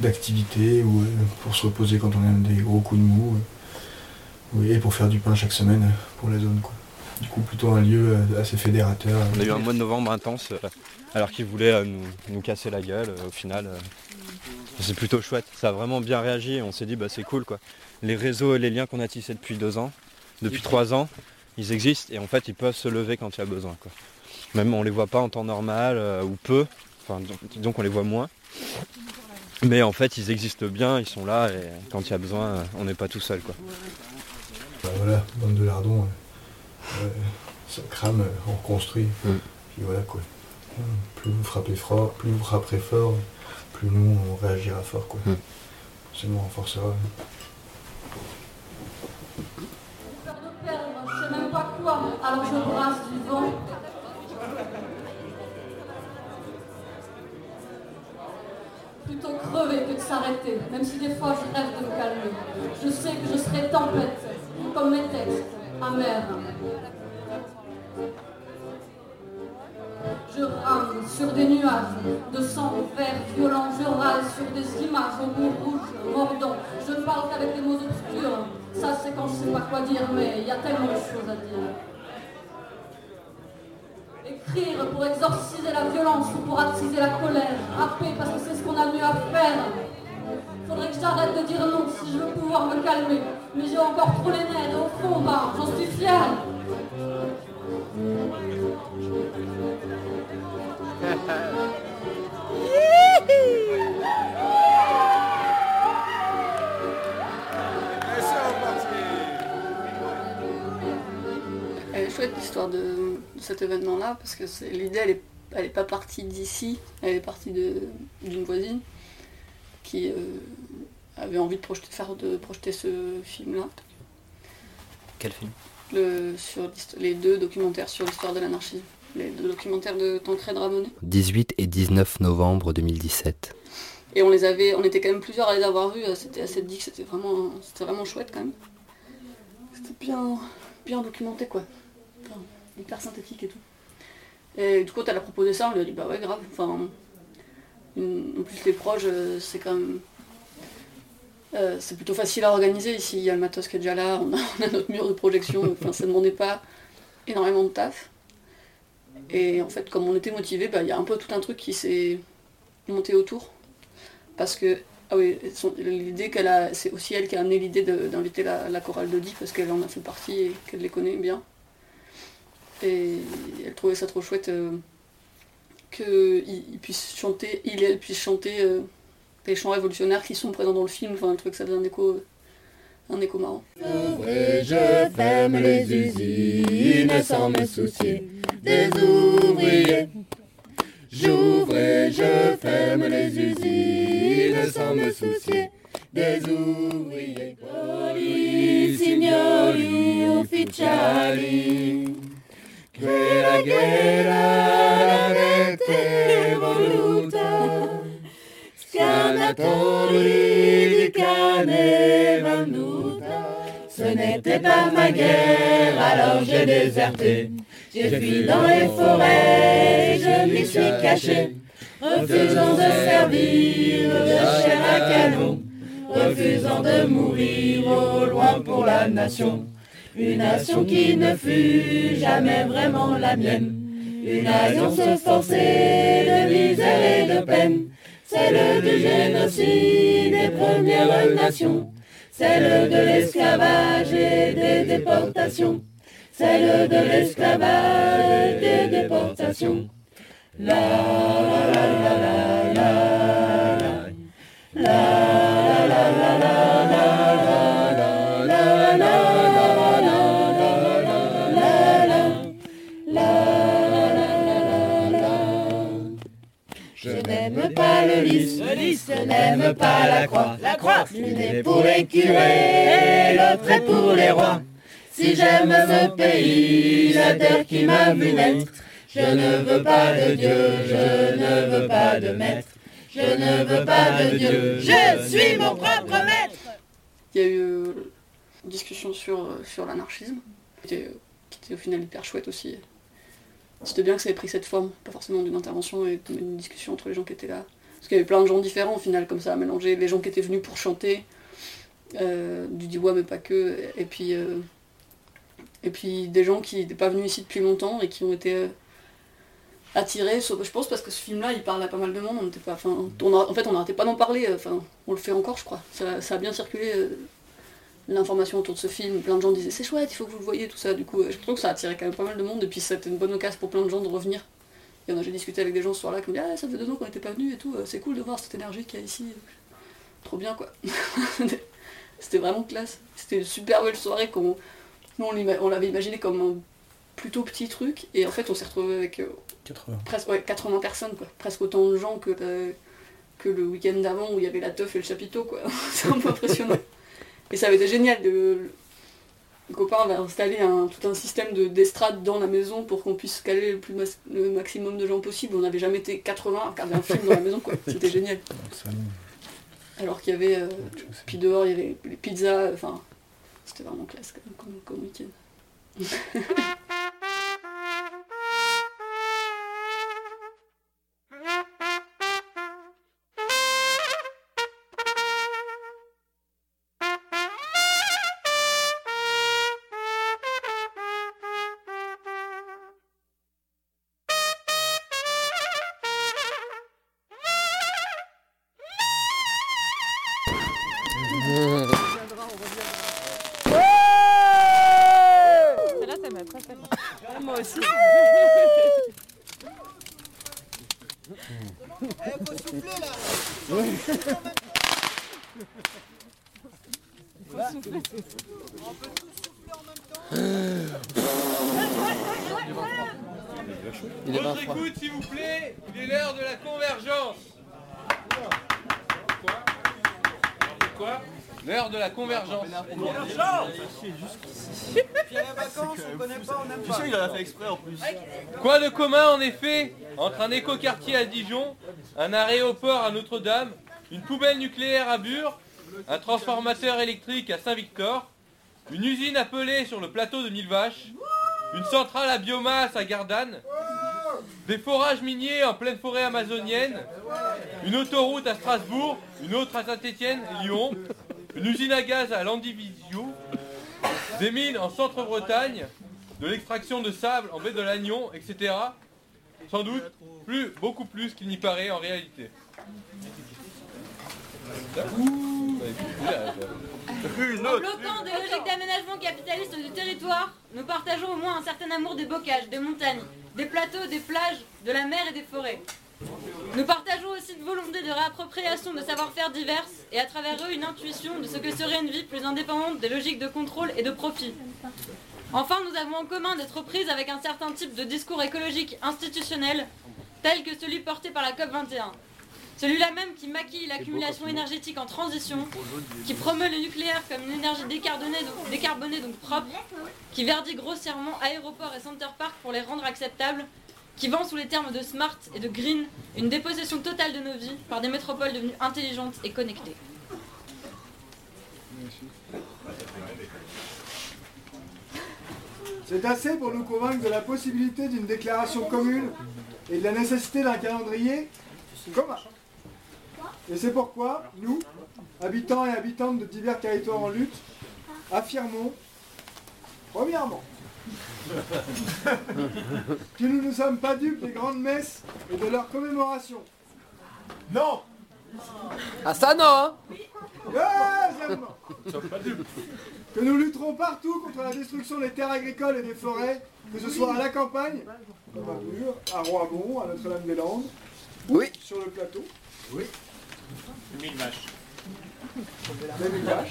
d'activités ou pour se reposer quand on a des gros coups de mou. et pour faire du pain chaque semaine pour la zone. Du coup, plutôt un lieu assez fédérateur. On a eu un mois de novembre intense, alors qu'ils voulaient euh, nous, nous casser la gueule. euh, au final, euh, c'est plutôt chouette. Ça a vraiment bien réagi et on s'est dit, bah, c'est cool. quoi. Les réseaux et les liens qu'on a tissés depuis deux ans, depuis trois ans, ils existent et en fait, ils peuvent se lever quand il y a besoin. Quoi. Même on les voit pas en temps normal euh, ou peu, enfin, donc, disons qu'on les voit moins. Mais en fait, ils existent bien, ils sont là et quand il y a besoin, euh, on n'est pas tout seul. Quoi. Bah voilà, bande de lardons, euh, euh, ça crame, on reconstruit. Puis voilà quoi. Plus vous frappez fort, plus vous frapperez fort, plus nous on réagira fort quoi. Ça nous renforcera. Je sais même pas quoi, alors je brasse du vent. Plutôt crever que de s'arrêter, même si des fois je rêve de me calmer. Je sais que je serai tempête, comme mes textes, amers. Sur des nuages de sang vert violent, je râle sur des images au goût rouge, mordant. Je parle qu'avec des mots obscurs, ça c'est quand je sais pas quoi dire, mais il y a tellement de choses à dire. Écrire pour exorciser la violence ou pour attiser la colère, rapper parce que c'est ce qu'on a mieux à faire. Faudrait que j'arrête de dire non si je veux pouvoir me calmer, mais j'ai encore trop les nerfs au fond, bah, j'en suis fière. Chouette l'histoire de, de cet événement-là parce que l'idée elle est, elle est pas partie d'ici, elle est partie d'une voisine qui euh, avait envie de projeter, faire de projeter ce film-là. Quel film? Le, sur les deux documentaires sur l'histoire de l'anarchie, les deux documentaires de Tancred Ramonet. 18 et 19 novembre 2017. Et on les avait, on était quand même plusieurs à les avoir vus, c'était assez dit que c'était vraiment, c'était vraiment chouette quand même. C'était bien, bien documenté quoi. Hyper synthétique et tout. Et du coup, elle a proposé ça, on lui a dit bah ouais grave. Enfin, en plus les proches, euh, c'est quand même, euh, c'est plutôt facile à organiser ici. Il y a le matos qui est déjà là, on a, notre mur de projection. Enfin, ça demandait pas énormément de taf. Et en fait, comme on était motivés, bah, il y a un peu tout un truc qui s'est monté autour. Parce que, ah oui, l'idée qu'elle a, c'est aussi elle qui a amené l'idée d'inviter la, la chorale de parce qu'elle en a fait partie et qu'elle les connaît bien. Et elle trouvait ça trop chouette euh, qu'ils puissent chanter, il et elle puissent chanter euh, les chants révolutionnaires qui sont présents dans le film. Enfin, trouvais que ça faisait un écho, un écho marrant. Et je ferme les usines sans me soucier des ouvriers. J'ouvre et je ferme les usines sans me soucier des ouvriers. Poli, signori ufficiali, che la guerra l'avete voluta, di cane. Ce n'était pas ma guerre, alors j'ai déserté. J'ai fui dans les forêts, je m'y suis caché, refusant de servir de chair à canon, refusant de mourir au loin pour la nation. Une nation qui ne fut jamais vraiment la mienne. Une alliance forcée de misère et de peine. Celle du génocide des premières nations. Celle de l'esclavage et des déportations. Celle de l'esclavage et des déportations. La la la la la la la la la la la le lys, n'aime pas la croix. La croix, l'une est pour les curés, l'autre est pour les rois. Si j'aime ce pays, la terre qui m'a vu naître, je ne veux pas de Dieu, je ne veux pas de maître. Je ne veux pas de Dieu, je suis mon propre maître. Il y a eu euh, une discussion sur, euh, sur l'anarchisme, qui était, euh, qui était au final hyper chouette aussi. C'était bien que ça ait pris cette forme, pas forcément d'une intervention et d'une discussion entre les gens qui étaient là. Parce qu'il y avait plein de gens différents au final, comme ça, à mélanger. Les gens qui étaient venus pour chanter, euh, du Diwa mais pas que, et puis, euh, et puis des gens qui n'étaient pas venus ici depuis longtemps et qui ont été euh, attirés, je pense parce que ce film-là il parle à pas mal de monde, on pas, en fait on n'arrêtait pas d'en parler, enfin on le fait encore je crois, ça, a bien circulé l'information autour de ce film, plein de gens disaient c'est chouette, il faut que vous le voyez, tout ça, du coup je trouve que ça a attiré quand même pas mal de monde. Et puis c'était une bonne occasion pour plein de gens de revenir. Il y en a, j'ai discuté avec des gens ce soir-là qui me disaient ah ça fait deux ans qu'on n'était pas venus et tout, euh, c'est cool de voir cette énergie qu'il y a ici, trop bien quoi. C'était vraiment classe. C'était une super belle soirée qu'on nous on on l'avait imaginé comme un plutôt petit truc et en fait on s'est retrouvé avec euh, 80. presque ouais, 80 personnes quoi, presque autant de gens que euh, que le week-end d'avant où il y avait la teuf et le chapiteau quoi. C'est un peu impressionnant. Et ça avait été génial de le copain avait installé un, tout un système de d'estrade dans la maison pour qu'on puisse caler le, plus mas- le maximum de gens possible. On n'avait jamais été 80 à regarder un film dans la maison quoi. C'était génial. Alors qu'il y avait. euh, puis dehors, il y avait les pizzas, enfin. C'était vraiment classe comme week-end. Il est 23. écoute, s'il vous plaît, il est l'heure de la convergence. Quoi Quoi L'heure de la convergence. Tu sais, il en a fait exprès en plus. Quoi de commun en effet entre un écoquartier à Dijon, un aéroport à Notre-Dame, une poubelle nucléaire à Bure, un transformateur électrique à Saint-Victor, une usine appelée sur le plateau de Mille Vaches, une centrale à biomasse à Gardanne, des forages miniers en pleine forêt amazonienne, une autoroute à Strasbourg, une autre à Saint-Étienne et Lyon, une usine à gaz à Landivisio, des mines en centre-Bretagne, de l'extraction de sable en baie de Lannion, etc. Sans doute plus, beaucoup plus qu'il n'y paraît en réalité. En bloquant des logiques d'aménagement capitaliste du territoire, nous partageons au moins un certain amour des bocages, des montagnes, des plateaux, des plages, de la mer et des forêts. Nous partageons aussi une volonté de réappropriation de savoir-faire diverses et à travers eux une intuition de ce que serait une vie plus indépendante des logiques de contrôle et de profit. Enfin, nous avons en commun d'être prises avec un certain type de discours écologique institutionnel, tel que celui porté par la COP21. Celui-là même qui maquille l'accumulation énergétique en transition, qui promeut le nucléaire comme une énergie décarbonée donc, décarbonée, donc propre, qui verdit grossièrement aéroports et center park pour les rendre acceptables, qui vend sous les termes de smart et de green une dépossession totale de nos vies par des métropoles devenues intelligentes et connectées. C'est assez pour nous convaincre de la possibilité d'une déclaration commune et de la nécessité d'un calendrier commun. Et c'est pourquoi nous, habitants et habitantes de divers territoires en lutte, affirmons, premièrement, que nous ne sommes pas dupes des grandes messes et de leurs commémorations. Non Ah ça non hein Deuxièmement, que nous lutterons partout contre la destruction des terres agricoles et des forêts, que ce soit à la campagne, à Bure, à Roibon, à Notre-Dame-des-Landes, ou sur le plateau. Oui. Mille vaches. Des mille vaches.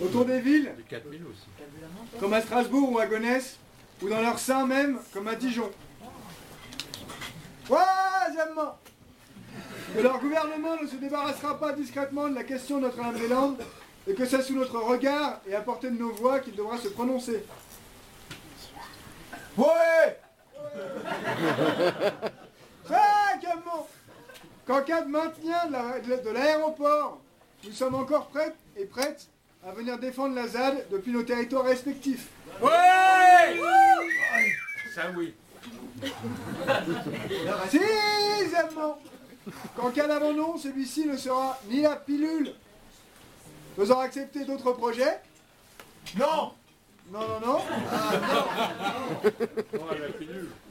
Autour des villes, 4000 aussi. comme à Strasbourg ou à Gonesse, ou dans leur sein même, comme à Dijon. Troisièmement, que leur gouvernement ne se débarrassera pas discrètement de la question de Notre-Dame-des-Landes et que c'est sous notre regard et à portée de nos voix qu'il devra se prononcer. Ouais Cinquièmement, qu'en cas de maintien de la- l'aéroport, nous sommes encore prêts et prêtes à venir défendre la ZAD depuis nos territoires respectifs. Ça oui. Précisément qu'en cas d'abandon, celui-ci ne sera ni la pilule faisant accepter d'autres projets? Non Non, non, non.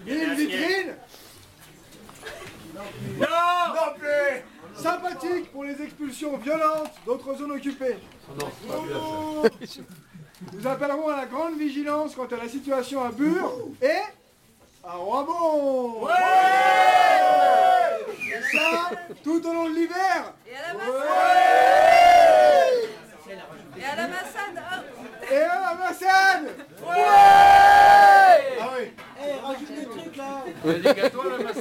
Ni une vitrine? Non Sympathique pour les expulsions violentes d'autres zones occupées. Nous appellerons à la grande vigilance quant à la situation à Bure et à Roibon. Et ça, tout au long de l'hiver. Et à la Et à la massade oh. Et à la massade Ah oui Eh, rajoute des trucs là Il y a des gâteaux à la massade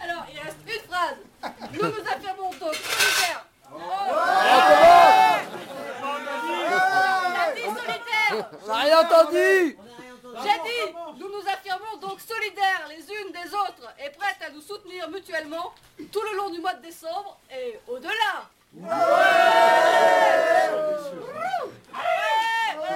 Alors, il reste une phrase. Nous nous affirmons donc solitaires. Il a dit solitaires On n'a rien entendu. J'ai dit, nous nous affirmons donc solidaires les unes des autres et prêtes à nous soutenir mutuellement tout le long du mois de décembre et au-delà. I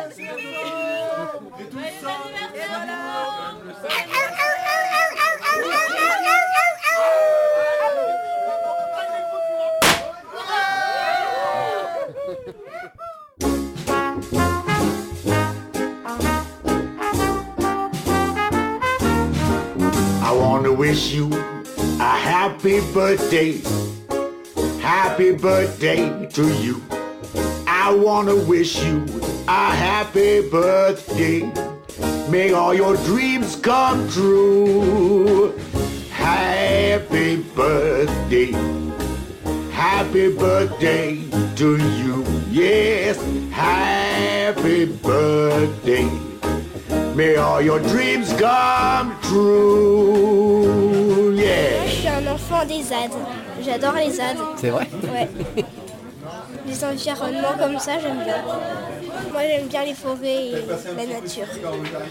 want to wish you a happy birthday. Happy birthday to you. I want to wish you a happy birthday. May all your dreams come true. Happy birthday. Happy birthday to you. Yes, happy birthday. May all your dreams come true. Yeah. Je suis un enfant des ZAD. J'adore les ZAD. C'est vrai? Ouais. Les environnements comme ça, j'aime bien. Moi, j'aime bien les forêts et la nature.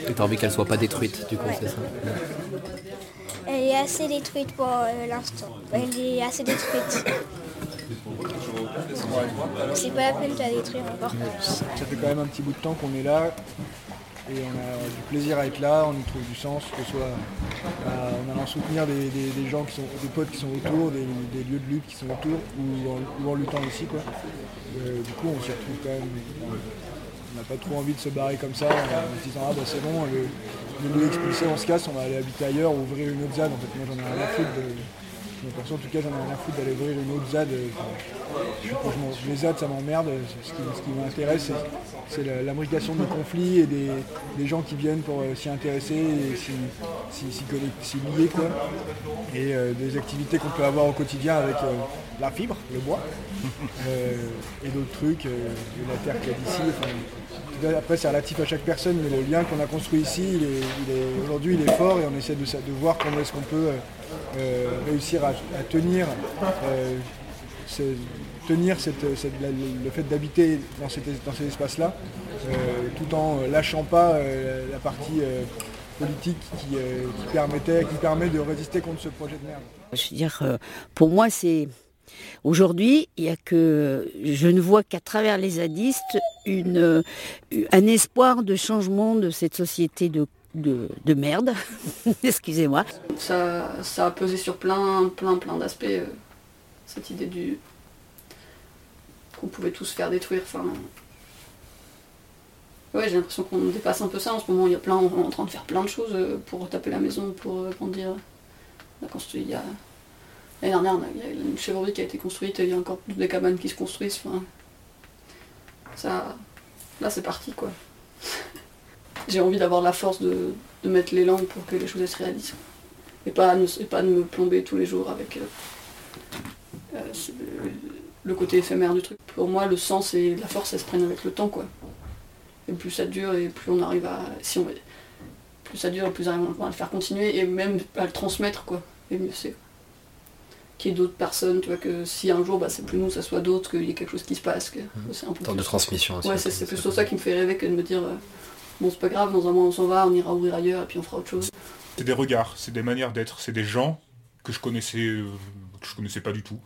Et t'as envie qu'elle soit pas détruite, du coup, Ouais. c'est ça Elle est assez détruite pour euh, l'instant. Elle est assez détruite. C'est pas la peine de la détruire encore plus. Ça fait quand même un petit bout de temps qu'on est là et on a du plaisir à être là, on y trouve du sens, que ce soit euh, en allant soutenir des, gens qui sont, des potes qui sont autour, des, lieux de lutte qui sont autour, ou en, luttant aussi. Euh, du coup on s'y retrouve quand même. On n'a pas trop envie de se barrer comme ça en se disant ah bah c'est bon, le, lieu expulsé on se casse, on va aller habiter ailleurs ou ouvrir une autre ZAD. En fait moi j'en ai rien à foutre. Perso, en tout cas j'en ai rien à foutre d'aller ouvrir une autre ZAD. euh, les ZAD ça m'emmerde. Ce qui, ce qui m'intéresse c'est, l'imbrication des conflits et des, des gens qui viennent pour euh, s'y intéresser et s'y, lier quoi. Et euh, des activités qu'on peut avoir au quotidien avec euh, la fibre, le bois, euh, et d'autres trucs, de la terre qu'il y a d'ici. enfin, après c'est relatif à chaque personne, mais le lien qu'on a construit ici, il est, il est- aujourd'hui il est fort et on essaie de, sa- de voir comment est-ce qu'on peut euh, réussir à, tenir, euh, tenir le fait d'habiter dans, cet, dans ces espaces-là, euh, tout en lâchant pas la partie politique qui, permettait, qui permet de résister contre ce projet de merde. Je veux dire, pour moi, c'est. Aujourd'hui, il y a que. Je ne vois qu'à travers les zadistes une, un espoir de changement de cette société de, de, de merde. Excusez-moi. Ça, ça a pesé sur plein, plein, plein d'aspects. euh, cette idée du qu'on pouvait tous faire détruire. Enfin, ouais, j'ai l'impression qu'on dépasse un peu ça en ce moment. Il y a plein, on est en train de faire plein de choses euh, pour taper la maison, pour euh, comment dire. On a construit il y a l'année dernière, il y a une chèvrerie qui a été construite. Il y a encore des cabanes qui se construisent. Ça, là, c'est parti quoi. J'ai envie d'avoir la force de, de mettre l'élan pour que les choses se réalisent. Et pas, ne- et pas de me plomber tous les jours avec euh, euh, le côté éphémère du truc. Pour moi, le sens et la force, elles se prennent avec le temps, quoi. Et plus ça dure, et plus on arrive à... Si on, plus ça dure, plus on arrive à le faire continuer, et même à le transmettre, quoi. Et mieux c'est. Qu'il y ait d'autres personnes, tu vois, que si un jour, bah, c'est plus nous, ça soit d'autres, qu'il y ait quelque chose qui se passe, que c'est un peu Tant de transmission aussi. Ouais, c'est c'est plutôt ça qui me fait rêver que de me dire... euh, bon c'est pas grave, dans un mois on s'en va, on ira ouvrir ailleurs et puis on fera autre chose. C'est des regards, c'est des manières d'être, c'est des gens que je connaissais, euh, que je connaissais pas du tout,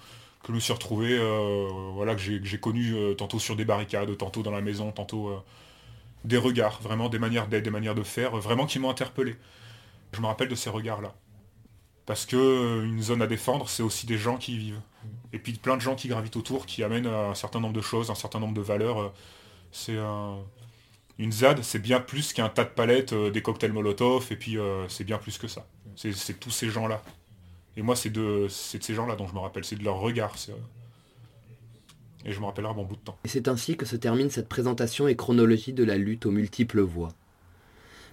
que je me suis retrouvé, euh, voilà, que j'ai connu euh, tantôt sur des barricades, tantôt dans la maison, tantôt des regards, vraiment des manières d'être, des manières de faire, vraiment qui m'ont interpellé. Je me rappelle de ces regards-là. Parce que une zone à défendre, c'est aussi des gens qui y vivent. Et puis plein de gens qui gravitent autour, qui amènent un certain nombre de choses, un certain nombre de valeurs. C'est un- une ZAD, c'est bien plus qu'un tas de palettes, euh, des cocktails Molotov, et puis euh, c'est bien plus que ça. C'est tous ces gens-là. Et moi, c'est de, ces gens-là dont je me rappelle, c'est de leur regard. euh, Et je me rappellerai bon bout de temps. Et c'est ainsi que se termine cette présentation et chronologie de la lutte aux multiples voies.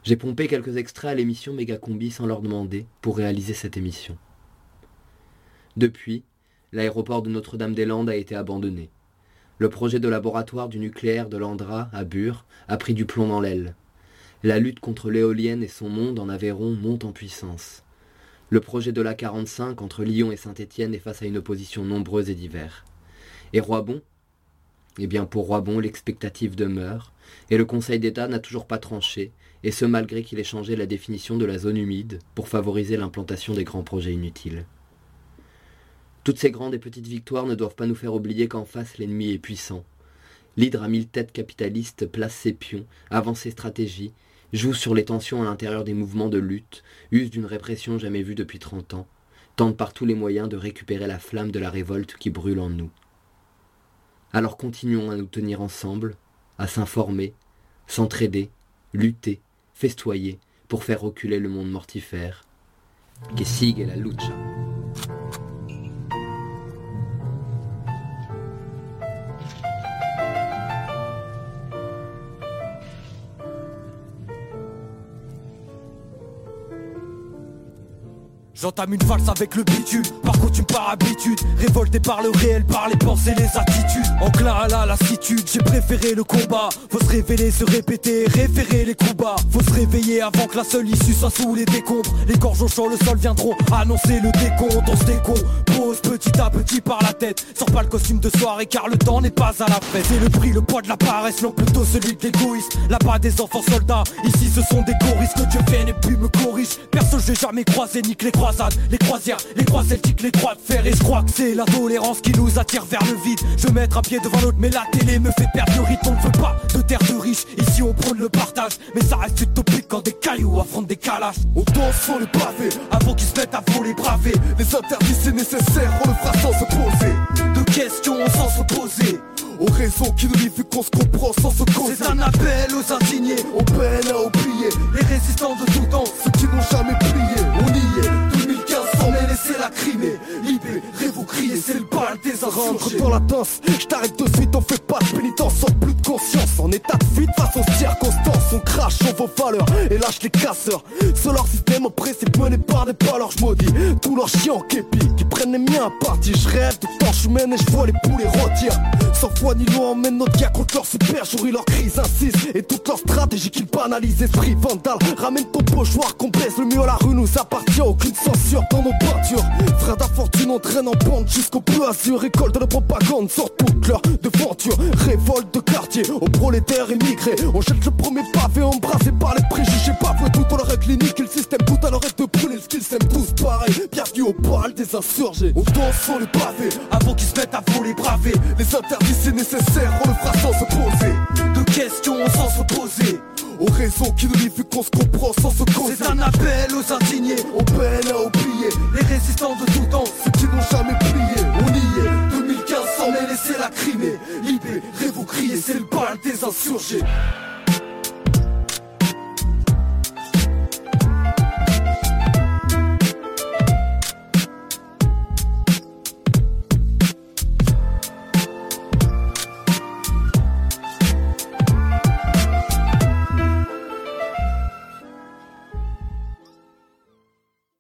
J'ai pompé quelques extraits à l'émission Mégacombi sans leur demander pour réaliser cette émission. Depuis, l'aéroport de Notre-Dame-des-Landes a été abandonné. Le projet de laboratoire du nucléaire de l'Andra à Bure a pris du plomb dans l'aile. La lutte contre l'éolienne et son monde en Aveyron monte en puissance. Le projet de l'A45 entre Lyon et Saint-Étienne est face à une opposition nombreuse et diverse. Et Roibon? Eh bien pour Roibon, l'expectative demeure, et le Conseil d'État n'a toujours pas tranché, et ce malgré qu'il ait changé la définition de la zone humide pour favoriser l'implantation des grands projets inutiles. Toutes ces grandes et petites victoires ne doivent pas nous faire oublier qu'en face l'ennemi est puissant. L'hydre à mille têtes capitaliste place ses pions, avance ses stratégies, joue sur les tensions à l'intérieur des mouvements de lutte, use d'une répression jamais vue depuis trente ans, tente par tous les moyens de récupérer la flamme de la révolte qui brûle en nous. Alors continuons à nous tenir ensemble, à s'informer, s'entraider, lutter, festoyer pour faire reculer le monde mortifère. Que sigue la lucha. J'entame une valse avec le bitume, par coutume par habitude Révolté par le réel, par les pensées, les attitudes. Enclin à la lassitude, j'ai préféré le combat. Faut se révéler, se répéter, référer les coups bas Faut se réveiller avant que la seule issue soit sous les décombres. Les gorges au champ, le sol viendront annoncer le décompte. On se décompose petit à petit par la tête. Sors pas le costume de soirée car le temps n'est pas à la fête. C'est le prix, le poids de la paresse, non plutôt celui de l'égoïsme Là-bas des enfants soldats, ici ce sont des choristes. Que Dieu vienne et puis me corrige. Perso j'ai jamais croisé ni que les croisades Les croisières, les croix celtiques, les croix de fer. Et je crois que c'est la tolérance qui nous attire vers le vide. Je mettre un pied devant l'autre mais la télé me fait perdre le rythme. On ne veut pas de terre de riches, ici on prône le partage. Mais ça reste utopique quand des cailloux affrontent des calages On danse sur le pavé, avant qu'ils se mettent à voler braver. Les interdits c'est nécessaire, on le fera sans se poser. De questions sans se poser. Aux raisons qui nous livrent vu qu'on se comprend sans se causer. C'est un appel aux indignés, on peine à oublier. Les résistants de tout insurgés dans la danse, je t'arrête de suite, on fait pas de pénitence Sans plus de conscience, en état de fuite face aux circonstances On crache sur vos valeurs et lâche les casseurs. Sur leur système oppressif mené par des valeurs Je maudis tous leurs chiens en képi Qui prennent les miens à partie. Je rêve de torches humaines et je vois les poulets rôtir. Sans foi ni loi emmène notre gars contre leur super Jouer leur crise incise et toute leur stratégie qu'ils banalisent Esprit vandale, ramène ton pochoir qu'on baisse Le mieux à la rue nous appartient, aucune censure dans nos peintures D'infortune entraîne en bande jusqu'au peu azur Récolte de propagande sur toute leur devanture Révolte de quartier aux prolétaires immigrés On jette le premier pavé embrassé par les préjugés Bafoué tout dans leur clinique et le système tout à leur de brûler le skill s'aiment tous pareil Bienvenue au bal des insurgés. On danse sur le pavé avant qu'ils se mettent à voler braver. Les interdits c'est nécessaire, on le fera sans se poser. De questions sans se poser. Aux raisons qui nous livrent vu qu'on se comprend sans se causer. C'est un appel aux indignés, on peine à oublier Libérez, libérez, vous criez, c'est le bal des insurgés.